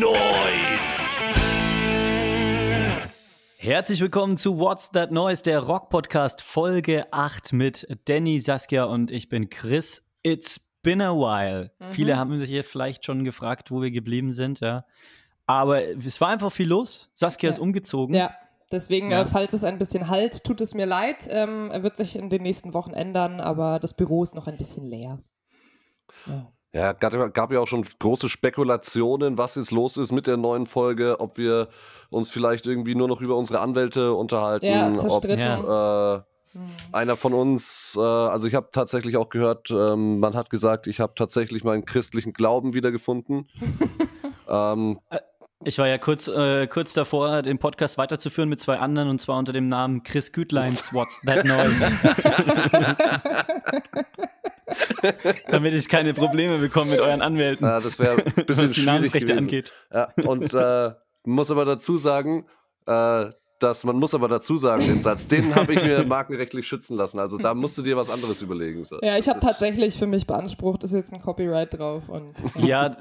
Noise? Herzlich willkommen zu What's That Noise, der Rock-Podcast Folge 8 mit Danny, Saskia und ich bin Chris. It's been a while. Mhm. Viele haben sich hier vielleicht schon gefragt, wo wir geblieben sind, ja. Aber es war einfach viel los. Saskia Ja. ist umgezogen. Ja, deswegen, Ja. Äh, falls es ein bisschen halt, tut es mir leid. Ähm, er wird sich in den nächsten Wochen ändern, aber das Büro ist noch ein bisschen leer. Ja. Ja, gab, gab ja auch schon große Spekulationen, was jetzt los ist mit der neuen Folge, ob wir uns vielleicht irgendwie nur noch über unsere Anwälte unterhalten, Ja, ob. Ja. äh, einer von uns, äh, also ich habe tatsächlich auch gehört, ähm, man hat gesagt, ich habe tatsächlich meinen christlichen Glauben wiedergefunden. ähm, Ich war ja kurz, äh, kurz davor, den Podcast weiterzuführen mit zwei anderen und zwar unter dem Namen Chris Gütleins What's That Noise. Damit ich keine Probleme bekomme mit euren Anwälten, äh, das wäre ein bisschen was die schwierig Namensrechte gewesen. angeht. Ja, und äh, muss aber dazu sagen, äh, dass man muss aber dazu sagen, den Satz, den habe ich mir markenrechtlich schützen lassen. Also da musst du dir was anderes überlegen. So. Ja, ich habe tatsächlich für mich beansprucht, ist jetzt ein Copyright drauf. Und, Ja,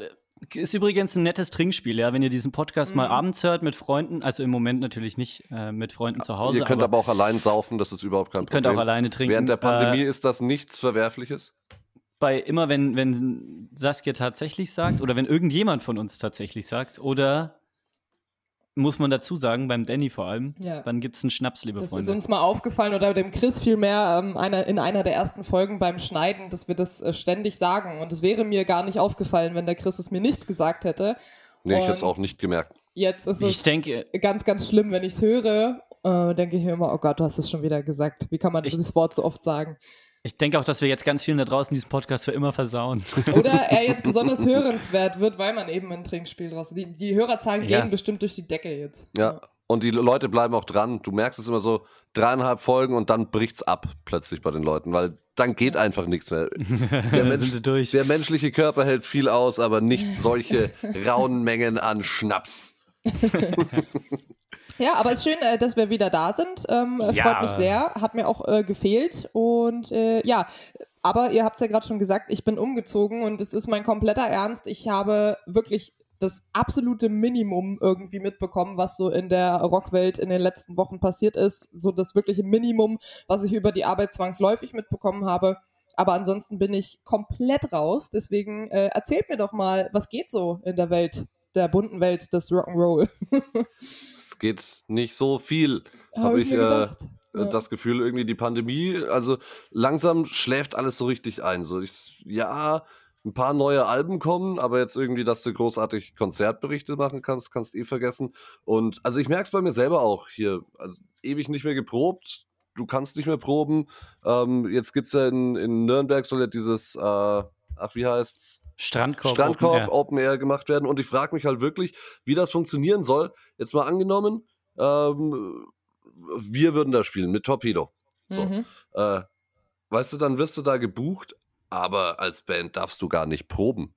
ist übrigens ein nettes Trinkspiel, ja. Wenn ihr diesen Podcast mal Mhm. abends hört mit Freunden, also im Moment natürlich nicht äh, mit Freunden zu Hause, Ihr könnt aber, auch allein saufen, das ist überhaupt kein ihr könnt Problem. auch alleine trinken. Während der Pandemie Äh, ist das nichts Verwerfliches. bei immer, wenn, wenn Saskia tatsächlich sagt, oder wenn irgendjemand von uns tatsächlich sagt, oder muss man dazu sagen, beim Danny vor allem, Ja. dann gibt es einen Schnaps, liebe Das ist Freunde. uns mal aufgefallen oder dem Chris vielmehr ähm, einer, in einer der ersten Folgen beim Schneiden, dass wir das äh, ständig sagen. Und es wäre mir gar nicht aufgefallen, wenn der Chris es mir nicht gesagt hätte. Nee, ich Und hätte es auch nicht gemerkt. Jetzt ist es Ich denke, ganz, ganz schlimm, wenn ich es höre. Äh, denke ich mir immer, oh Gott, du hast es schon wieder gesagt. Wie kann man Ich- dieses Wort so oft sagen? Ich denke auch, dass wir jetzt ganz vielen da draußen diesen Podcast für immer versauen. Oder er jetzt besonders hörenswert wird, weil man eben ein Trinkspiel draus. Die, die Hörerzahlen Ja. gehen bestimmt durch die Decke jetzt. Ja. Und die Leute bleiben auch dran. Du merkst es immer so, dreieinhalb Folgen und dann bricht's ab plötzlich bei den Leuten, weil dann geht einfach nichts mehr. Der, Mensch, sind sie durch. der menschliche Körper hält viel aus, aber nicht solche rauen Mengen an Schnaps. Ja, aber es ist schön, äh, dass wir wieder da sind. Ähm, äh, Ja. Freut mich sehr. Hat mir auch äh, gefehlt. Und äh, ja, aber ihr habt es ja gerade schon gesagt, ich bin umgezogen und es ist mein kompletter Ernst. Ich habe wirklich das absolute Minimum irgendwie mitbekommen, was so in der Rockwelt in den letzten Wochen passiert ist. So das wirkliche Minimum, was ich über die Arbeit zwangsläufig mitbekommen habe. Aber ansonsten bin ich komplett raus. Deswegen äh, erzählt mir doch mal, was geht so in der Welt, der bunten Welt des Rock'n'Roll. Es geht nicht so viel, Hab habe ich ich mir äh. Ja. das Gefühl, irgendwie die Pandemie, also langsam schläft alles so richtig ein. So ich, ja, ein paar neue Alben kommen, aber jetzt irgendwie, dass du großartig Konzertberichte machen kannst, kannst eh vergessen. Und also ich merke es bei mir selber auch hier, also ewig nicht mehr geprobt. Du kannst nicht mehr proben. Ähm, jetzt gibt es ja in, in Nürnberg soll ja dieses, äh, ach, wie heißt's? Strandkorb. Strandkorb Open Air. Open Air gemacht werden. Und ich frage mich halt wirklich, wie das funktionieren soll. Jetzt mal angenommen, ähm, wir würden da spielen mit Torpedo. So. Mhm. Äh, weißt du, dann wirst du da gebucht, aber als Band darfst du gar nicht proben.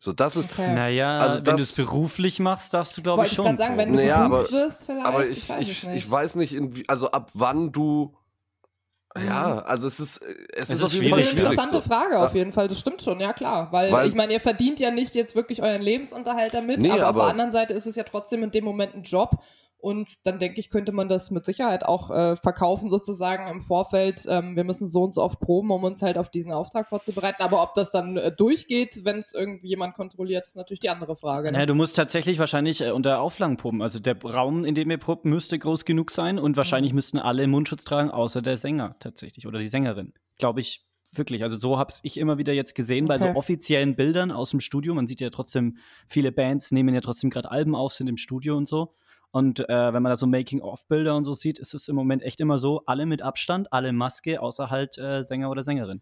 So, das ist. Okay. Naja, Also wenn du das- es beruflich machst, darfst du, glaube ich, ich schon. gerade sagen, wenn du. Naja, gebucht aber- wirst, vielleicht. Aber ich, ich, weiß ich, ich weiß nicht, also ab wann du. Ja, Mhm. also es ist, es Es ist, ist auf schwierig, eine interessante so. Frage auf jeden Fall, das stimmt schon, ja klar. Weil, Weil- ich meine, ihr verdient ja nicht jetzt wirklich euren Lebensunterhalt damit, Nee, aber, auf aber- der anderen Seite ist es ja trotzdem in dem Moment ein Job. Und dann denke ich, könnte man das mit Sicherheit auch äh, verkaufen, sozusagen im Vorfeld. Ähm, wir müssen so und so oft proben, um uns halt auf diesen Auftrag vorzubereiten. Aber ob das dann äh, durchgeht, wenn es irgendwie jemand kontrolliert, ist natürlich die andere Frage. Ne? du musst tatsächlich wahrscheinlich äh, unter Auflagen proben. Also der Raum, in dem ihr probt, müsste groß genug sein und wahrscheinlich müssten alle Mundschutz tragen, außer der Sänger tatsächlich oder die Sängerin. Glaube ich wirklich. Also so habe ich immer wieder jetzt gesehen bei so Okay. offiziellen Bildern aus dem Studio. Man sieht ja trotzdem, viele Bands nehmen ja trotzdem gerade Alben auf, sind im Studio und so. Und äh, wenn man da so Making-of-Bilder und so sieht, ist es im Moment echt immer so, alle mit Abstand, alle Maske, außer halt äh, Sänger oder Sängerin.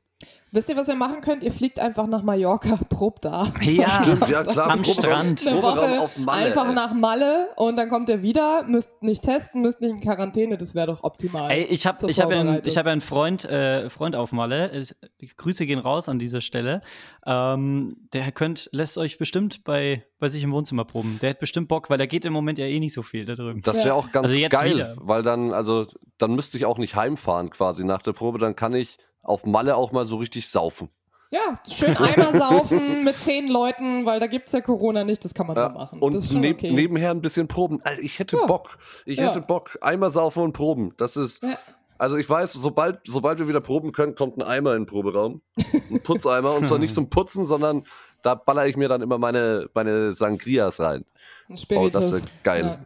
Wisst ihr, was ihr machen könnt? Ihr fliegt einfach nach Mallorca, probt da. Ja, Stimmt, ja klar. Am Strand. Eine Woche auf Malle, einfach ey. nach Malle und dann kommt ihr wieder, müsst nicht testen, müsst nicht in Quarantäne, das wäre doch optimal. Ey, ich habe ich hab ja einen, ich hab ja einen Freund, äh, Freund auf Malle. Ich, Grüße gehen raus an dieser Stelle. Ähm, der könnt, lässt euch bestimmt bei, bei sich im Wohnzimmer proben. Der hat bestimmt Bock, weil da geht im Moment ja eh nicht so viel da drüben. Das wäre auch ganz Also jetzt geil, wieder. weil dann, also, dann müsste ich auch nicht heimfahren quasi nach der Probe. Dann kann ich auf Malle auch mal so richtig saufen. Ja, schön Eimer saufen mit zehn Leuten, weil da gibt es ja Corona nicht, das kann man ja, so machen. Und das ist schon neb okay. nebenher ein bisschen proben. Also ich hätte Ja. Bock. Ich Ja. hätte Bock. Eimer saufen und proben. Das ist. Ja. Also ich weiß, sobald, sobald wir wieder proben können, kommt ein Eimer in den Proberaum. Ein Putzeimer. und zwar nicht zum Putzen, sondern da baller ich mir dann immer meine, meine Sangrias rein. Ein Oh, Spiritus. das wäre geil.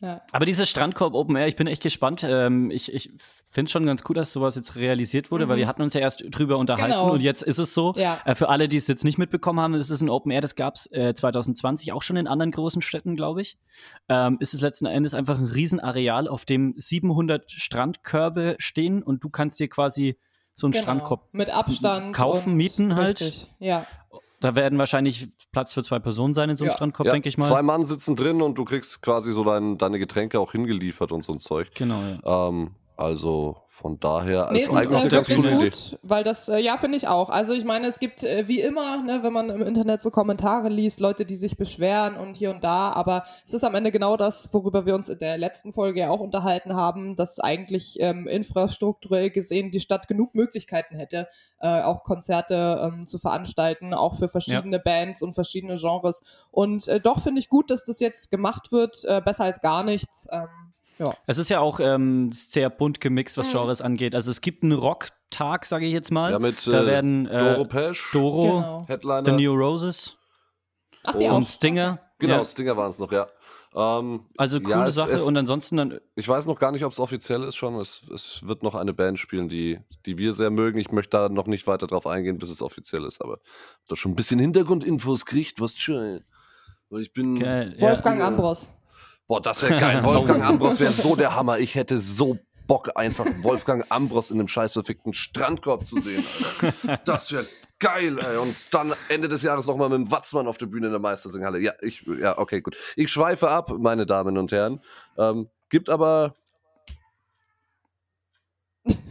Ja. Aber dieses Strandkorb Open Air, ich bin echt gespannt. Ähm, ich ich finde es schon ganz cool, dass sowas jetzt realisiert wurde, weil wir hatten uns ja erst drüber unterhalten Mhm. Genau. und jetzt ist es so. Ja. Äh, für alle, die es jetzt nicht mitbekommen haben, es ist ein Open Air, das gab es äh, 2020 auch schon in anderen großen Städten, glaube ich. Ähm, ist es letzten Endes einfach ein Riesenareal, auf dem 700 Strandkörbe stehen und du kannst dir quasi so einen Genau. Strandkorb Mit Abstand. kaufen, mieten halt. Richtig. Ja. Da werden wahrscheinlich Platz für zwei Personen sein in so einem Ja. Strandkorb, Ja, denke ich mal. Zwei Mann sitzen drin und du kriegst quasi so dein, deine Getränke auch hingeliefert und so ein Zeug. Genau, ja. Ähm, also von daher Nee, ist es ist eigentlich äh, ganz wirklich gute Idee. gut, weil das, äh, ja, finde ich auch. Also ich meine, es gibt äh, wie immer, ne, wenn man im Internet so Kommentare liest, Leute, die sich beschweren und hier und da, aber es ist am Ende genau das, worüber wir uns in der letzten Folge ja auch unterhalten haben, dass eigentlich ähm, infrastrukturell gesehen die Stadt genug Möglichkeiten hätte, äh, auch Konzerte ähm, zu veranstalten, auch für verschiedene Bands und verschiedene Genres. Und äh, doch finde ich gut, dass das jetzt gemacht wird, äh, besser als gar nichts. Ähm, ja. Es ist ja auch ähm, sehr bunt gemixt, was Mhm. Genres angeht. Also es gibt einen Rocktag, sage ich jetzt mal. Ja, mit da äh, werden äh, Doro Pesch, Doro, Genau. Headliner. The New Roses Ach, die Und auch. und Stinger. Genau, Ja. Stinger waren es noch, ja. Ähm, Also coole ja, es- Sache. es- und ansonsten dann Ich weiß noch gar nicht, ob es offiziell ist schon. Es, es wird noch eine Band spielen, die, die wir sehr mögen. Ich möchte da noch nicht weiter drauf eingehen, bis es offiziell ist, aber da schon ein bisschen Hintergrundinfos kriegt, was schön. Weil ich bin. geil. Wolfgang Ja. Ambros. Boah, das wäre geil. Wolfgang Ambros wäre so der Hammer. Ich hätte so Bock, einfach Wolfgang Ambros in einem scheiß verfickten Strandkorb zu sehen. Alter. Das wäre geil, ey. Und dann Ende des Jahres nochmal mit dem Watzmann auf der Bühne in der Meistersinghalle. Ja, ich, ja, okay, gut. Ich schweife ab, meine Damen und Herren. Ähm, gibt aber.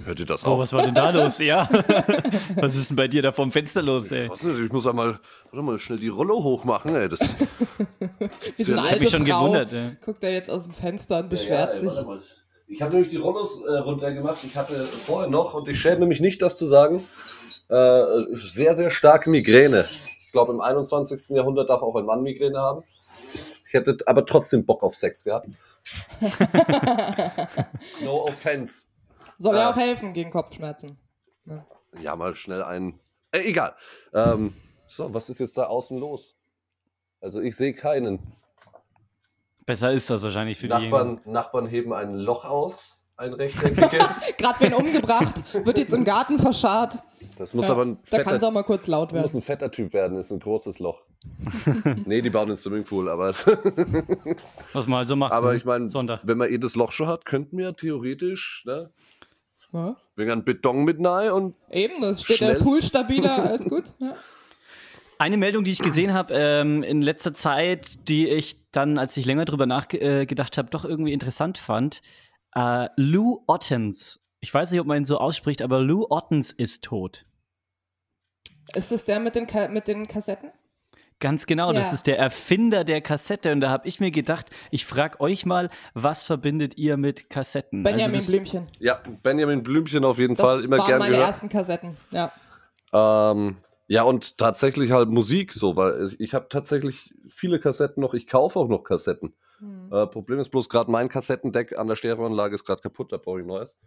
Hört ihr das Oh, auch? was war denn da los? Ja. was ist denn bei dir da vom Fenster los, ey? Was denn? Ich muss einmal, warte mal, schnell die Rollo hochmachen, ey. Das, so eine Ich hab mich schon Frau gewundert, ja. guckt er jetzt aus dem Fenster und beschwert sich. Ich habe nämlich die Rollos äh, runtergemacht. Ich hatte vorher noch, und ich schäme mich nicht, das zu sagen, äh, sehr, sehr starke Migräne. Ich glaube, im 21. Jahrhundert darf auch ein Mann Migräne haben. Ich hätte aber trotzdem Bock auf Sex gehabt. No offense. Soll ja Ah. auch helfen gegen Kopfschmerzen. Ja, mal schnell ein. Äh, egal. Ähm, so, was ist jetzt da außen los? Also, ich sehe keinen. Besser ist das wahrscheinlich für die. Nachbarn, Nachbarn heben ein Loch aus, ein rechteckiges. Gerade wen umgebracht, wird jetzt im Garten verscharrt. Das muss Ja, aber ein da kann es fetter, auch mal kurz laut muss werden. ein fetter Typ werden, ist ein großes Loch. nee, die bauen einen Swimmingpool, aber, Was man halt so macht. aber ne? ich meine, wenn man eh das Loch schon hat, könnten wir theoretisch, ne, Ja, wegen einem Beton mit nahe und eben, das steht Schnell. der Pool stabiler, alles gut. Ja. Eine Meldung, die ich gesehen habe ähm, in letzter Zeit, die ich dann, als ich länger drüber nachgedacht habe, doch irgendwie interessant fand. Äh, Lou Ottens. Ich weiß nicht, ob man ihn so ausspricht, aber Lou Ottens ist tot. Ist es der mit den, Ka mit den Kassetten? Ganz genau, das Ja. ist der Erfinder der Kassette. Und da habe ich mir gedacht, ich frage euch mal, was verbindet ihr mit Kassetten? Benjamin also das, Blümchen. ja, Benjamin Blümchen auf jeden Das Fall immer waren gern meine gehört. ersten Kassetten. Ja. Ähm, ja, und tatsächlich halt Musik so, weil ich habe tatsächlich viele Kassetten noch, ich kaufe auch noch Kassetten. Hm. Äh, Problem ist bloß gerade mein Kassettendeck an der Stereoanlage ist gerade kaputt, da brauche ich neues.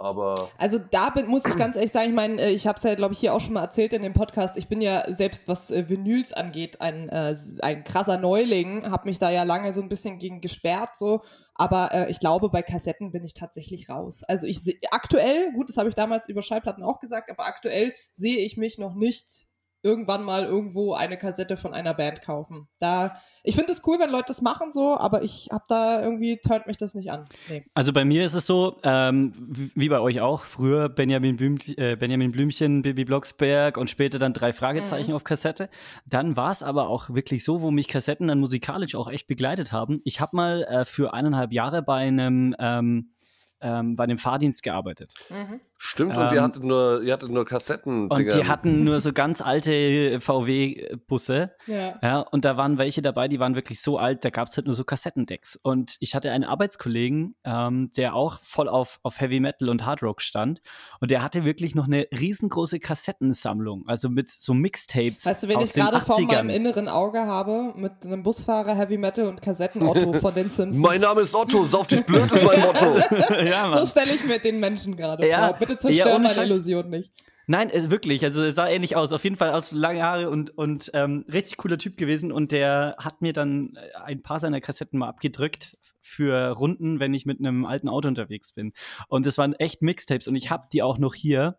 Aber Also da bin, muss ich ganz ehrlich sagen, ich meine, äh, ich habe es ja, glaube ich, hier auch schon mal erzählt in dem Podcast. Ich bin ja selbst, was äh, Vinyls angeht, ein, äh, ein krasser Neuling, habe mich da ja lange so ein bisschen gegen gesperrt, so. Aber äh, ich glaube, bei Kassetten bin ich tatsächlich raus. Also ich sehe aktuell, gut, das habe ich damals über Schallplatten auch gesagt, aber aktuell sehe ich mich noch nicht irgendwann mal irgendwo eine Kassette von einer Band kaufen. Da, ich finde es cool, wenn Leute das machen so, aber ich habe da irgendwie turnt mich das nicht an. Nee. also bei mir ist es so, ähm, wie bei euch auch, früher Benjamin, Blüm, äh, Benjamin Blümchen, Bibi Blocksberg und später dann drei Fragezeichen Mhm. auf Kassette. Dann war es aber auch wirklich so, wo mich Kassetten dann musikalisch auch echt begleitet haben. Ich habe mal äh, für eineinhalb Jahre bei einem, ähm, ähm, bei einem Fahrdienst gearbeitet. Mhm. Stimmt, und ihr Ähm, hattet nur, ihr hattet nur Kassetten. Und die hatten nur so ganz alte VW-Busse. Ja. Ja, und da waren welche dabei, die waren wirklich so alt, da gab es halt nur so Kassettendecks. Und ich hatte einen Arbeitskollegen, ähm, der auch voll auf, auf Heavy Metal und Hard Rock stand. Und der hatte wirklich noch eine riesengroße Kassettensammlung, also mit so Mixtapes. Weißt du, wen aus ich gerade vor meinem 80ern. inneren Auge habe? Mit einem Busfahrer, Heavy Metal und Kassetten-Otto von den Simpsons. Mein Name ist Otto, sauf dich blöd ist mein Motto. ja, so stelle ich mir den Menschen gerade Ja. vor. Bitte Ja, zerstör ohne meine Scheiß. Illusion nicht. Nein, äh, wirklich. Also er sah ähnlich aus. Auf jeden Fall aus lange Haare und, und ähm, richtig cooler Typ gewesen. Und der hat mir dann äh, ein paar seiner Kassetten mal abgedrückt für Runden, wenn ich mit einem alten Auto unterwegs bin. Und das waren echt Mixtapes und ich habe die auch noch hier.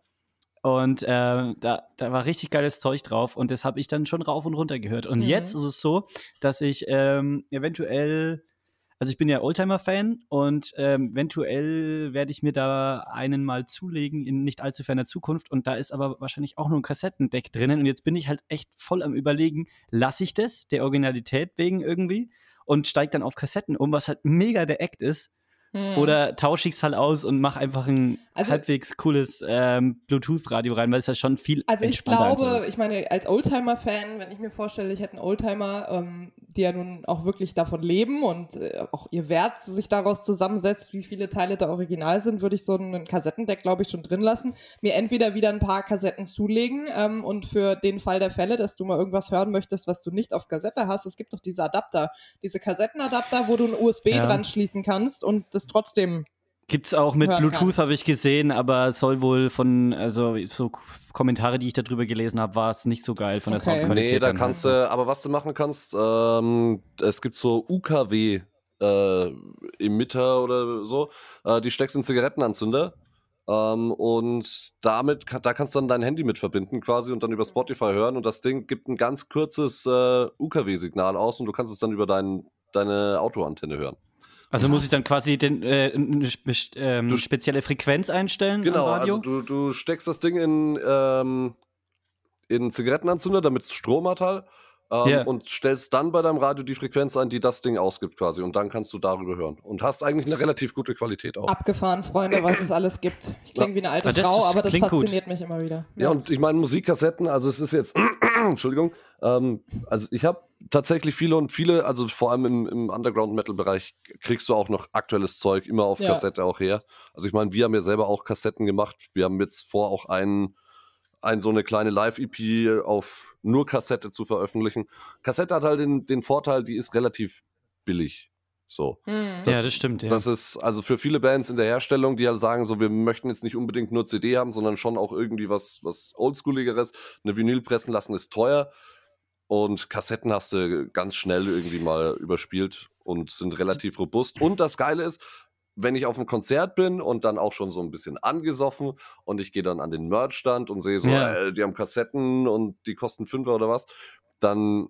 Und äh, da, da war richtig geiles Zeug drauf und das habe ich dann schon rauf und runter gehört. Und Mhm. jetzt ist es so, dass ich ähm, eventuell, also ich bin ja Oldtimer-Fan und ähm, eventuell werde ich mir da einen mal zulegen in nicht allzu ferner Zukunft. Und da ist aber wahrscheinlich auch nur ein Kassettendeck drinnen. Und jetzt bin ich halt echt voll am Überlegen, lasse ich das der Originalität wegen irgendwie und steige dann auf Kassetten um, was halt mega der Act ist. Hm. Oder tausche ich es halt aus und mache einfach ein Also- halbwegs cooles ähm, Bluetooth-Radio rein, weil es ja schon viel Also ich glaube, ich meine, als Oldtimer-Fan, wenn ich mir vorstelle, ich hätte einen Oldtimer, ähm, die ja nun auch wirklich davon leben und äh, auch ihr Wert sich daraus zusammensetzt, wie viele Teile da original sind, würde ich so einen Kassettendeck, glaube ich, schon drin lassen. Mir entweder wieder ein paar Kassetten zulegen ähm, und für den Fall der Fälle, dass du mal irgendwas hören möchtest, was du nicht auf Kassette hast, es gibt doch diese Adapter, diese Kassettenadapter, wo du ein USB Ja. dran schließen kannst und das trotzdem Gibt's auch mit Bluetooth, habe ich gesehen, aber es soll wohl von, also so Kommentare, die ich darüber gelesen habe, war es nicht so geil von der Okay. Soundqualität. Nee, da dann kannst du, aber was du machen kannst, ähm, es gibt so UKW äh, Emitter oder so, äh, die steckst in Zigarettenanzünder ähm, und damit, da kannst du dann dein Handy mit verbinden quasi und dann über Spotify hören und das Ding gibt ein ganz kurzes äh, UKW-Signal aus und du kannst es dann über dein, deine Autoantenne hören. Also muss ich dann quasi den, äh, eine spe ähm, Du- spezielle Frequenz einstellen Genau, am Radio? also du, du steckst das Ding in, ähm, in Zigarettenanzünder, damit es Strom hat halt. Ähm, Ja. Und stellst dann bei deinem Radio die Frequenz ein, die das Ding ausgibt quasi. Und dann kannst du darüber hören. Und hast eigentlich eine relativ gute Qualität auch. abgefahren, Freunde, was es alles gibt. Ich klinge wie eine alte das Frau, ist- aber das klingt gut. fasziniert mich immer wieder. Ja, und ich meine Musikkassetten, also es ist jetzt, Entschuldigung, ähm, also ich habe tatsächlich viele und viele, also vor allem im, im Underground-Metal-Bereich kriegst du auch noch aktuelles Zeug immer auf Ja. Kassette auch her. Also ich meine, wir haben ja selber auch Kassetten gemacht. Wir haben jetzt vor, auch einen, ein, so eine kleine Live-EP auf nur Kassette zu veröffentlichen. Kassette hat halt den, den Vorteil, die ist relativ billig. So. Hm. ja, das stimmt. Ja. Das ist also für viele Bands in der Herstellung, die halt sagen, so, wir möchten jetzt nicht unbedingt nur CD haben, sondern schon auch irgendwie was, was Oldschooligeres. Eine Vinyl pressen lassen ist teuer. Und Kassetten hast du ganz schnell irgendwie mal überspielt und sind relativ robust. Und das Geile ist, wenn ich auf einem Konzert bin und dann auch schon so ein bisschen angesoffen und ich gehe dann an den Merchstand und sehe so, Ja. äh, die haben Kassetten und die kosten Fünfer oder was, dann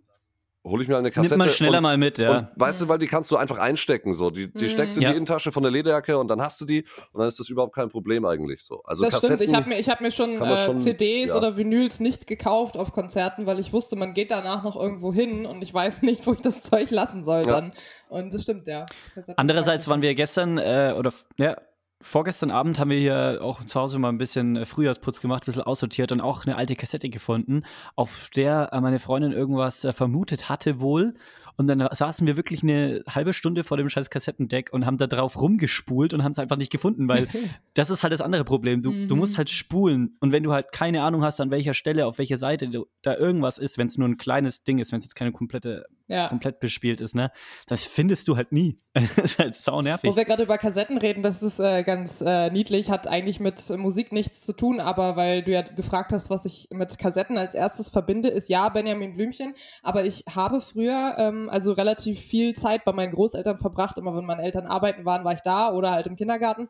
hole ich mir eine Kassette. Nimmt man schneller und, mal mit, ja. und weißt du, weil die kannst du einfach einstecken. So. Die, die Mhm. steckst in Ja. die Innentasche von der Lederjacke und dann hast du die und dann ist das überhaupt kein Problem eigentlich so. Also das Kassetten, stimmt, ich habe mir, ich hab mir schon, äh, schon- CDs ja. oder Vinyls nicht gekauft auf Konzerten, weil ich wusste, man geht danach noch irgendwo hin und ich weiß nicht, wo ich das Zeug lassen soll Ja. dann. Und das stimmt, ja. Kassetten Andererseits waren wir gestern, äh, oder ja, vorgestern Abend haben wir hier auch zu Hause mal ein bisschen äh, Frühjahrsputz gemacht, ein bisschen aussortiert und auch eine alte Kassette gefunden, auf der äh, meine Freundin irgendwas äh, vermutet hatte wohl. Und dann saßen wir wirklich eine halbe Stunde vor dem scheiß Kassettendeck und haben da drauf rumgespult und haben es einfach nicht gefunden, weil das ist halt das andere Problem. Du, du Mhm. musst halt spulen und wenn du halt keine Ahnung hast, an welcher Stelle, auf welcher Seite du, da irgendwas ist, wenn es nur ein kleines Ding ist, wenn es jetzt keine komplette, ja. komplett bespielt ist, ne, das findest du halt nie. das ist halt sau nervig. Wo wir gerade über Kassetten reden, das ist äh, ganz äh, niedlich, hat eigentlich mit Musik nichts zu tun, aber weil du ja gefragt hast, was ich mit Kassetten als erstes verbinde, ist ja Benjamin Blümchen. Aber ich habe früher ähm, also relativ viel Zeit bei meinen Großeltern verbracht. Immer wenn meine Eltern arbeiten waren, war ich da oder halt im Kindergarten.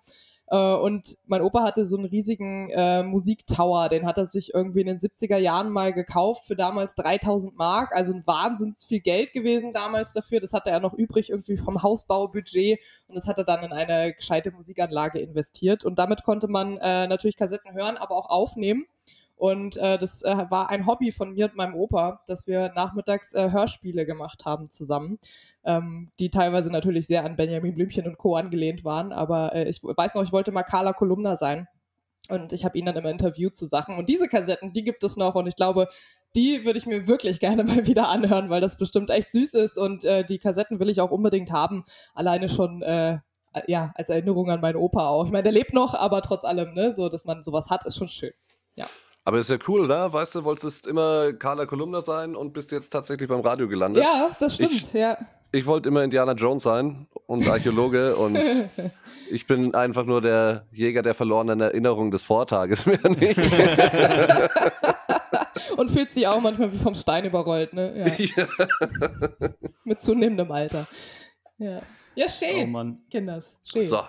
Äh, und mein Opa hatte so einen riesigen äh, Musiktower, den hat er sich irgendwie in den 70er Jahren mal gekauft für damals 3000 Mark, also ein wahnsinns viel Geld gewesen damals dafür. Das hatte er noch übrig irgendwie vom Hausbaubudget und das hat er dann in eine gescheite Musikanlage investiert und damit konnte man äh, natürlich Kassetten hören, aber auch aufnehmen. Und äh, das äh, war ein Hobby von mir und meinem Opa, dass wir nachmittags äh, Hörspiele gemacht haben zusammen, ähm, die teilweise natürlich sehr an Benjamin Blümchen und Co. angelehnt waren. Aber äh, ich weiß noch, ich wollte mal Carla Kolumna sein. Und ich habe ihn dann immer interviewt zu Sachen. Und diese Kassetten, die gibt es noch. Und ich glaube, die würde ich mir wirklich gerne mal wieder anhören, weil das bestimmt echt süß ist. Und äh, die Kassetten will ich auch unbedingt haben. Alleine schon, äh, ja, als Erinnerung an meinen Opa auch. Ich meine, der lebt noch, aber trotz allem, ne, so, dass man sowas hat, ist schon schön. Ja. Aber ist ja cool, ne? Weißt du, wolltest immer Carla Kolumna sein und bist jetzt tatsächlich beim Radio gelandet. Ja, das stimmt, ich, ja. Ich wollte immer Indiana Jones sein und Archäologe und ich bin einfach nur der Jäger der verlorenen Erinnerung des Vortages, mehr nicht. und fühlt sich auch manchmal wie vom Stein überrollt, ne? Ja. ja. Mit zunehmendem Alter. Ja. Ja, schön. Oh Mann. Kinders. Schön. So.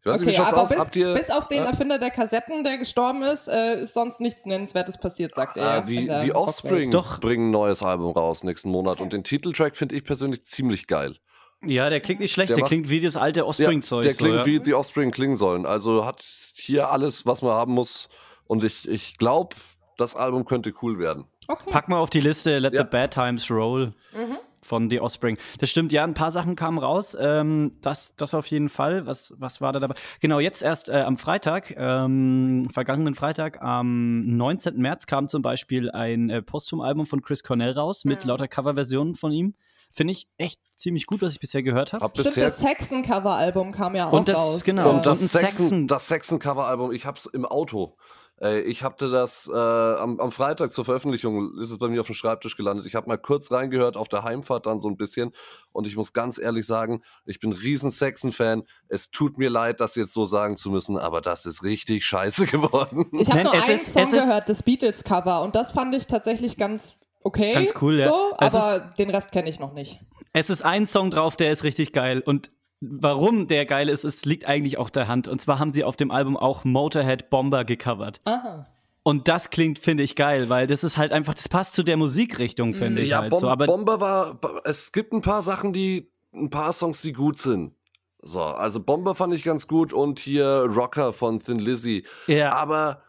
Ich weiß okay, nicht, wie aber aus? Bis, bis, auf den? Erfinder der Kassetten, der gestorben ist, äh, ist sonst nichts Nennenswertes passiert, sagt er. Ah, die, die Offspring Doch. bringen ein neues Album raus nächsten Monat und den Titeltrack finde ich persönlich ziemlich geil. Ja, der klingt nicht schlecht, der, der macht, klingt wie das alte Offspring-Zeug. Ja, der klingt so, ja. wie die Offspring klingen sollen. Also hat hier alles, was man haben muss. Und ich, ich glaube, das Album könnte cool werden. Okay. Pack mal auf die Liste Let the Bad Times Roll. Mhm von The Offspring. Das stimmt, ja, ein paar Sachen kamen raus. Ähm, das, das auf jeden Fall. Was, was war da dabei? Genau, jetzt erst äh, am Freitag, ähm, vergangenen Freitag, am 19. März kam zum Beispiel ein äh, Posthum-Album von Chris Cornell raus mit mhm. lauter Coverversionen von ihm. Finde ich echt ziemlich gut, was ich bisher gehört habe. Hab Stimmt, das Saxon-Cover-Album kam ja auch und das, raus. Genau, und das Saxon, das Saxon-Cover-Album, ich habe es im Auto. Ich hatte das äh, am, am, Freitag zur Veröffentlichung, ist es bei mir auf dem Schreibtisch gelandet. Ich habe mal kurz reingehört auf der Heimfahrt dann so ein bisschen und ich muss ganz ehrlich sagen, ich bin ein riesen Saxon-Fan. Es tut mir leid, das jetzt so sagen zu müssen, aber das ist richtig scheiße geworden. Ich habe nur einen ist, Song gehört, das Beatles-Cover und das fand ich tatsächlich ganz okay. Ganz cool, ja. So, aber ist, den Rest kenne ich noch nicht. Es ist ein Song drauf, der ist richtig geil und warum der geil ist, es liegt eigentlich auf der Hand. Und zwar haben sie auf dem Album auch Motorhead Bomber gecovert. Aha. Und das klingt, finde ich, geil, weil das ist halt einfach, das passt zu der Musikrichtung, finde mhm. ich. Ja, halt Bom so. Aber Bomber war, es gibt ein paar Sachen, die, ein paar Songs, die gut sind. So, also Bomber fand ich ganz gut und hier Rocker von Thin Lizzy. Ja. Aber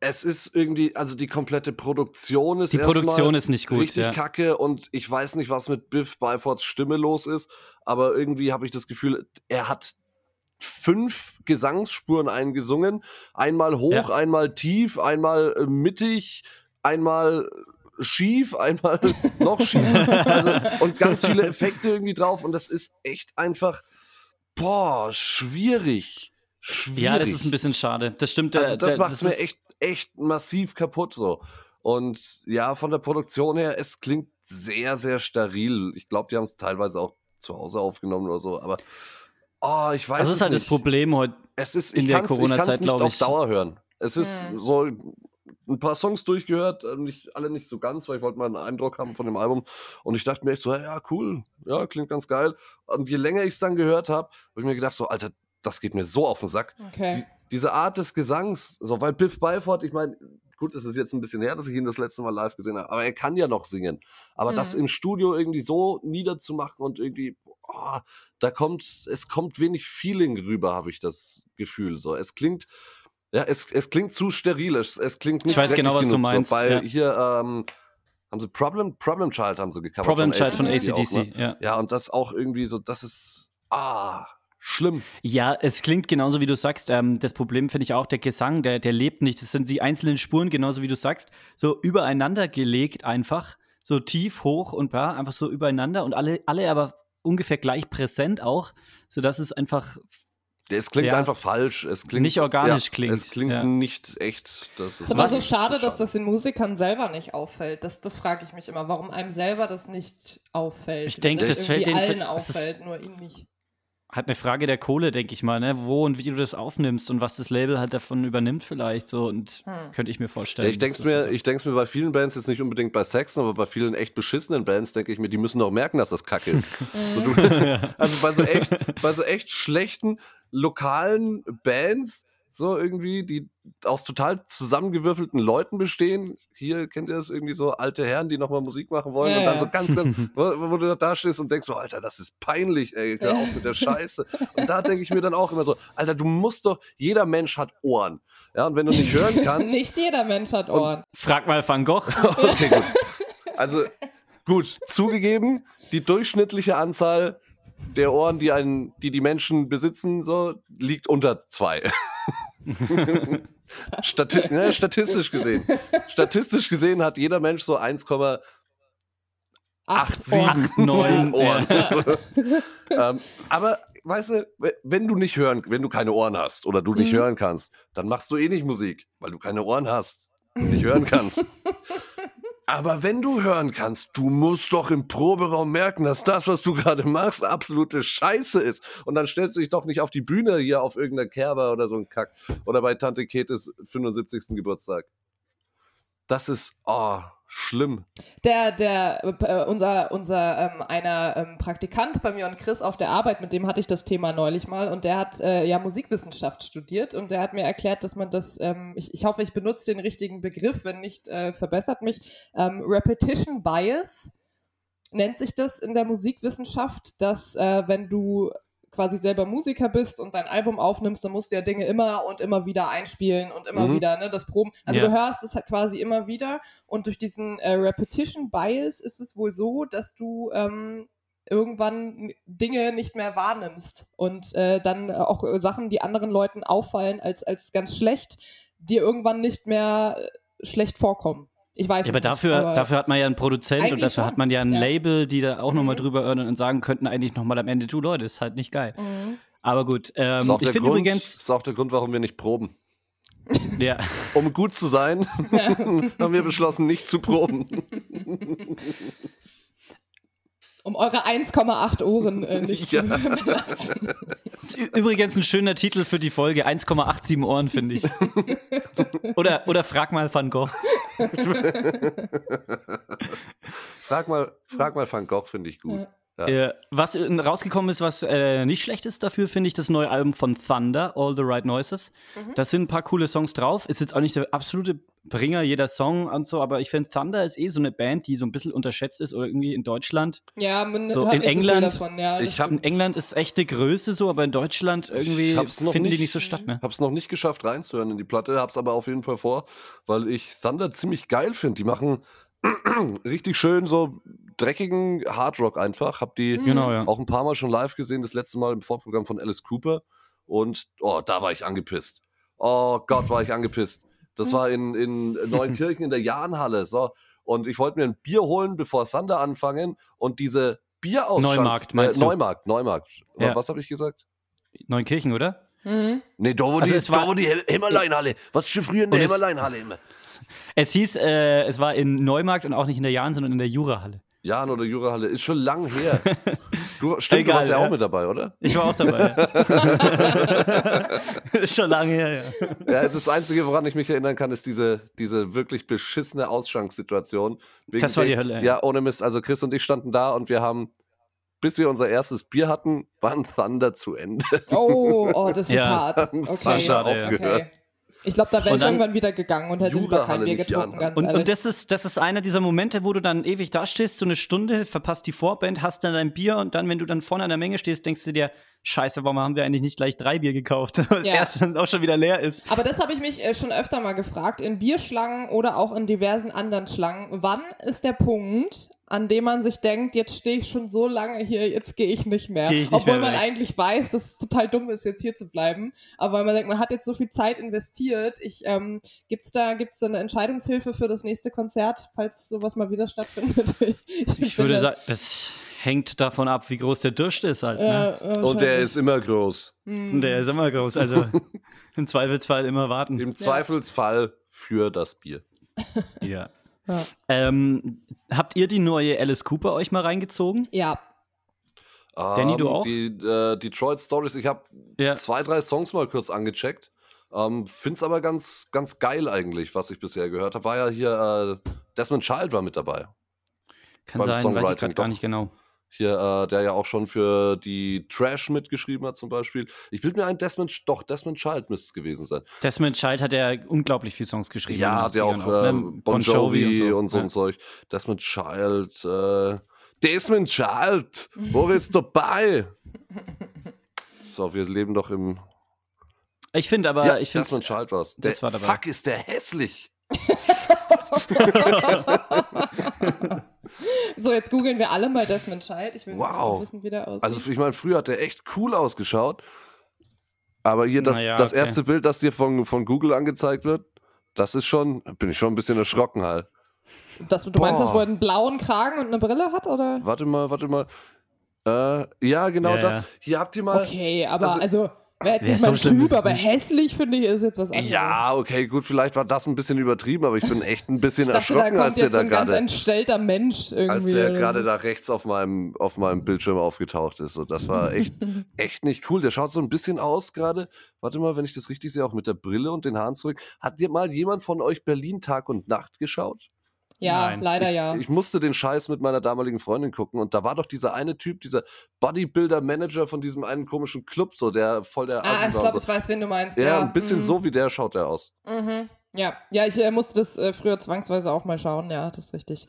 es ist irgendwie, also die komplette Produktion ist Die Produktion ist nicht gut. Richtig ja. kacke und ich weiß nicht, was mit Biff Byfords Stimme los ist, aber irgendwie habe ich das Gefühl, er hat fünf Gesangsspuren eingesungen. Einmal hoch, ja. einmal tief, einmal äh, mittig, einmal schief, einmal noch schief. Also, und ganz viele Effekte irgendwie drauf und das ist echt einfach, boah, schwierig. Schwierig. Ja, das ist ein bisschen schade. Das stimmt. Also das macht mir echt echt massiv kaputt so. Und ja, von der Produktion her, es klingt sehr, sehr steril. Ich glaube, die haben es teilweise auch zu Hause aufgenommen oder so, aber oh, ich weiß Das ist halt nicht. das Problem heute es ist, in der Corona-Zeit, glaube ich. auf Dauer hören. Es ist hm. so ein paar Songs durchgehört, äh, nicht, alle nicht so ganz, weil ich wollte mal einen Eindruck haben von dem Album. Und ich dachte mir echt so, ja, cool, ja, klingt ganz geil. Und je länger ich es dann gehört habe, habe ich mir gedacht, so, Alter, das geht mir so auf den Sack. Okay. Die, diese Art des Gesangs, so, weil Biff Byford, ich meine, gut, es ist jetzt ein bisschen her, dass ich ihn das letzte Mal live gesehen habe, aber er kann ja noch singen. Aber mhm. das im Studio irgendwie so niederzumachen und irgendwie, oh, da kommt, es kommt wenig Feeling rüber, habe ich das Gefühl. So, es klingt, ja, es, es klingt zu steril, es, es klingt nicht Ich weiß genau, was du meinst. So, weil ja. hier, ähm, haben sie Problem, Problem Child haben sie gecovert. Problem von Child von ACDC, ne? ja. Ja, und das auch irgendwie so, das ist, ah, schlimm. Ja, es klingt genauso, wie du sagst. Ähm, das Problem finde ich auch, der Gesang, der, der lebt nicht. Das sind die einzelnen Spuren, genauso wie du sagst, so übereinander gelegt einfach. So tief, hoch und bla, einfach so übereinander und alle, alle aber ungefähr gleich präsent auch, sodass es einfach. Es klingt ja, einfach falsch. Es klingt nicht organisch ja, klingt. Es klingt ja. nicht echt. Das ist aber so schade, dass das den Musikern selber nicht auffällt. Das, das frage ich mich immer, warum einem selber das nicht auffällt. Ich denke, das, das fällt den allen auffällt, nur ihnen nicht halt eine Frage der Kohle, denke ich mal, ne? Wo und wie du das aufnimmst und was das Label halt davon übernimmt, vielleicht so. Und hm. könnte ich mir vorstellen. Ja, ich denke mir, ich denke mir bei vielen Bands jetzt nicht unbedingt bei Saxon, aber bei vielen echt beschissenen Bands denke ich mir, die müssen auch merken, dass das Kacke ist. so, du, also bei so echt, bei so echt schlechten lokalen Bands so irgendwie, die aus total zusammengewürfelten Leuten bestehen. Hier kennt ihr das irgendwie so alte Herren, die nochmal Musik machen wollen ja, und dann so ganz, ganz, wo, wo, du da stehst und denkst so, Alter, das ist peinlich, ey, hör auf mit der Scheiße. Und da denke ich mir dann auch immer so, Alter, du musst doch, jeder Mensch hat Ohren. Ja, und wenn du nicht hören kannst. nicht jeder Mensch hat Ohren. Frag mal Van Gogh. okay, gut. Also, gut, zugegeben, die durchschnittliche Anzahl der Ohren, die, einen, die die Menschen besitzen, so, liegt unter zwei. Stati ne, statistisch gesehen. Statistisch gesehen hat jeder Mensch so 1,87 Acht Acht, neun. Ohren. Ja. ähm, aber weißt du, we- wenn du nicht hören, wenn du keine Ohren hast oder du nicht Mhm. hören kannst, dann machst du eh nicht Musik, weil du keine Ohren hast und nicht hören kannst. Aber wenn du hören kannst, du musst doch im Proberaum merken, dass das, was du gerade machst, absolute Scheiße ist. Und dann stellst du dich doch nicht auf die Bühne hier auf irgendeiner Kerber oder so ein Kack. Oder bei Tante Ketes 75. Geburtstag. Das ist, oh, schlimm. Der, der, äh, unser, unser ähm, einer ähm, Praktikant bei mir und Chris auf der Arbeit, mit dem hatte ich das Thema neulich mal und der hat äh, ja Musikwissenschaft studiert und der hat mir erklärt, dass man das, ähm, ich, ich hoffe, ich benutze den richtigen Begriff, wenn nicht, äh, verbessert mich, ähm, Repetition Bias nennt sich das in der Musikwissenschaft, dass äh, wenn du quasi selber Musiker bist und dein Album aufnimmst, dann musst du ja Dinge immer und immer wieder einspielen und immer Mhm. wieder, ne, das Proben. Also Ja. du hörst es halt quasi immer wieder und durch diesen äh, Repetition Bias ist es wohl so, dass du ähm, irgendwann Dinge nicht mehr wahrnimmst und äh, dann auch äh, Sachen, die anderen Leuten auffallen als, als ganz schlecht, dir irgendwann nicht mehr äh, schlecht vorkommen. Ich weiß Ja, aber es dafür, nicht, aber dafür hat man ja einen Produzent und dafür schon, hat man ja ein ja. Label, die da auch nochmal Mhm. drüber hören und sagen könnten eigentlich nochmal am Ende, du Leute, ist halt nicht geil. Mhm. Aber gut, ähm, ist, auch ich der finde Grund, übrigens, ist auch der Grund, warum wir nicht proben. ja, Um gut zu sein, haben wir beschlossen, nicht zu proben. um eure 1,8 Ohren äh, nicht Ja. zu belasten. ist ü- übrigens ein schöner Titel für die Folge, 1,87 Ohren, finde ich. oder, oder frag mal Van Gogh. frag mal, frag mal Van Gogh, finde ich gut. Ja. Ja. Äh, was äh, rausgekommen ist, was äh, nicht schlecht ist dafür, finde ich, das neue Album von Thunder, All the Right Noises. Mhm. Da sind ein paar coole Songs drauf. Ist jetzt auch nicht der absolute Bringer, jeder Song und so, aber ich finde, Thunder ist eh so eine Band, die so ein bisschen unterschätzt ist oder irgendwie in Deutschland. Ja, man So, hört in nicht England- so viel davon. Ja, Ich hab- In England ist echte Größe so, aber in Deutschland irgendwie Ich finden die nicht- so statt mehr. Hab's noch nicht geschafft reinzuhören in die Platte, hab's aber auf jeden Fall vor, weil ich Thunder ziemlich geil finde. Die machen richtig schön so dreckigen Hardrock einfach. Hab die Mhm. Genau, ja. auch ein paar Mal schon live gesehen, das letzte Mal im Vorprogramm von Alice Cooper. Und oh, da war ich angepisst. Oh Gott, war ich angepisst. Das war in, in Neunkirchen in der Jahnhalle. So. Und ich wollte mir ein Bier holen, bevor Thunder anfangen. Und diese Bierausschank... Neumarkt, meinst du? Neumarkt, Neumarkt. Ja. Was habe ich gesagt? Neunkirchen, oder? Mhm. Nee, da wo Also die, war- da wo die Hämmerleinhalle. Was ist schon früher in der Hämmerleinhalle immer? Es hieß, äh, es war in Neumarkt und auch nicht in der Jahn, sondern in der Jurahalle. Jan oder Jurahalle, ist schon lang her. Du, stimmt, Egal, du warst ja, ja. auch mit dabei, oder? Ich war auch dabei. ist schon lange her, ja. Ja, das Einzige, woran ich mich erinnern kann, ist diese, diese wirklich beschissene Ausschanksituation. Das war die Hölle, ja. Ja, ohne Mist. Also Chris und ich standen da und wir haben, bis wir unser erstes Bier hatten, waren Thunder zu Ende. Oh, oh, das ist Ja, hart. Okay. schade, ja. okay. Ich glaube, da wäre ich irgendwann wieder gegangen und hätte lieber kein Bier getrunken, ganz Und, und das, ist, das ist einer dieser Momente, wo du dann ewig dastehst, so eine Stunde, verpasst die Vorband, hast dann dein Bier und dann, wenn du dann vorne an der Menge stehst, denkst du dir, scheiße, warum haben wir eigentlich nicht gleich drei Bier gekauft? Weil das Ja. erste dann auch schon wieder leer ist. Aber das habe ich mich äh, schon öfter mal gefragt, in Bierschlangen oder auch in diversen anderen Schlangen. Wann ist der Punkt, an dem man sich denkt, jetzt stehe ich schon so lange hier, jetzt gehe ich nicht mehr. Ich nicht Obwohl mehr man weg. eigentlich weiß, dass es total dumm ist, jetzt hier zu bleiben. Aber weil man denkt, man hat jetzt so viel Zeit investiert. Ich, ähm, gibt's da, gibt's da eine Entscheidungshilfe für das nächste Konzert, falls sowas mal wieder stattfindet? Ich würde sagen, das hängt davon ab, wie groß der Durst ist halt. Ne? äh, Und der ist immer groß. Und der ist immer groß, also im Zweifelsfall immer warten. Im Zweifelsfall für das Bier. Ja. Ja. Ähm, habt ihr die neue Alice Cooper euch mal reingezogen? Ja, Danny, du auch? Die äh, Detroit Stories, ich habe Ja. zwei, drei Songs mal kurz angecheckt. Ähm, find's aber ganz, ganz geil eigentlich, was ich bisher gehört habe. War ja hier, äh, Desmond Child war mit dabei. Kann Beim sein, weiß ich Songwriting gerade gar nicht genau. Hier, äh, der ja auch schon für die Trash mitgeschrieben hat, zum Beispiel. Ich bilde mir ein, Desmond, doch, Desmond Child müsste es gewesen sein. Desmond Child hat ja unglaublich viele Songs geschrieben. Ja, hat ja auch, 80ern äh, ne? Bon Jovi und so, Ja. ein Zeug. Desmond Child, äh, Desmond Child, wo ist dabei? So, wir leben doch im. Ich finde aber, ja, ich finde Desmond Child war's. Der, das war dabei. Fuck, ist der hässlich. so jetzt googeln wir alle mal Desmond Child. Ich will Wow. wissen, wie der aussieht. Also, ich meine, früher hat der echt cool ausgeschaut. Aber hier das, Naja, das okay. erste Bild, das dir von, von Google angezeigt wird, das ist schon, bin ich schon ein bisschen erschrocken halt. Das, du meinst, Boah. dass wo er einen blauen Kragen und eine Brille hat, oder? Warte mal, warte mal. Äh, ja, genau Ja, das. ja. Hier habt ihr mal. Okay, aber also- also, wäre jetzt Ja, nicht so mein ist Typ, aber nicht. hässlich, finde ich, ist jetzt was anderes. Ja, okay, gut, vielleicht war das ein bisschen übertrieben, aber ich bin echt ein bisschen dachte, da erschrocken, als der da so ein ganz gerade. entstellter Mensch irgendwie. Als der gerade so. da rechts auf meinem, auf meinem Bildschirm aufgetaucht ist. Und das war echt, echt nicht cool. Der schaut so ein bisschen aus gerade. Warte mal, wenn ich das richtig sehe, auch mit der Brille und den Haaren zurück. Hat dir mal jemand von euch Berlin Tag und Nacht geschaut? Ja, Nein. leider ja. Ich musste den Scheiß mit meiner damaligen Freundin gucken und da war doch dieser eine Typ, dieser Bodybuilder-Manager von diesem einen komischen Club, so der voll der ah, Assi ich glaube, und ich weiß, wen du meinst. so. Ja, ja, ein bisschen mhm. so wie der schaut der aus. Mhm. Ja, ja, ich äh, musste das äh, früher zwangsweise auch mal schauen. Ja, das ist richtig.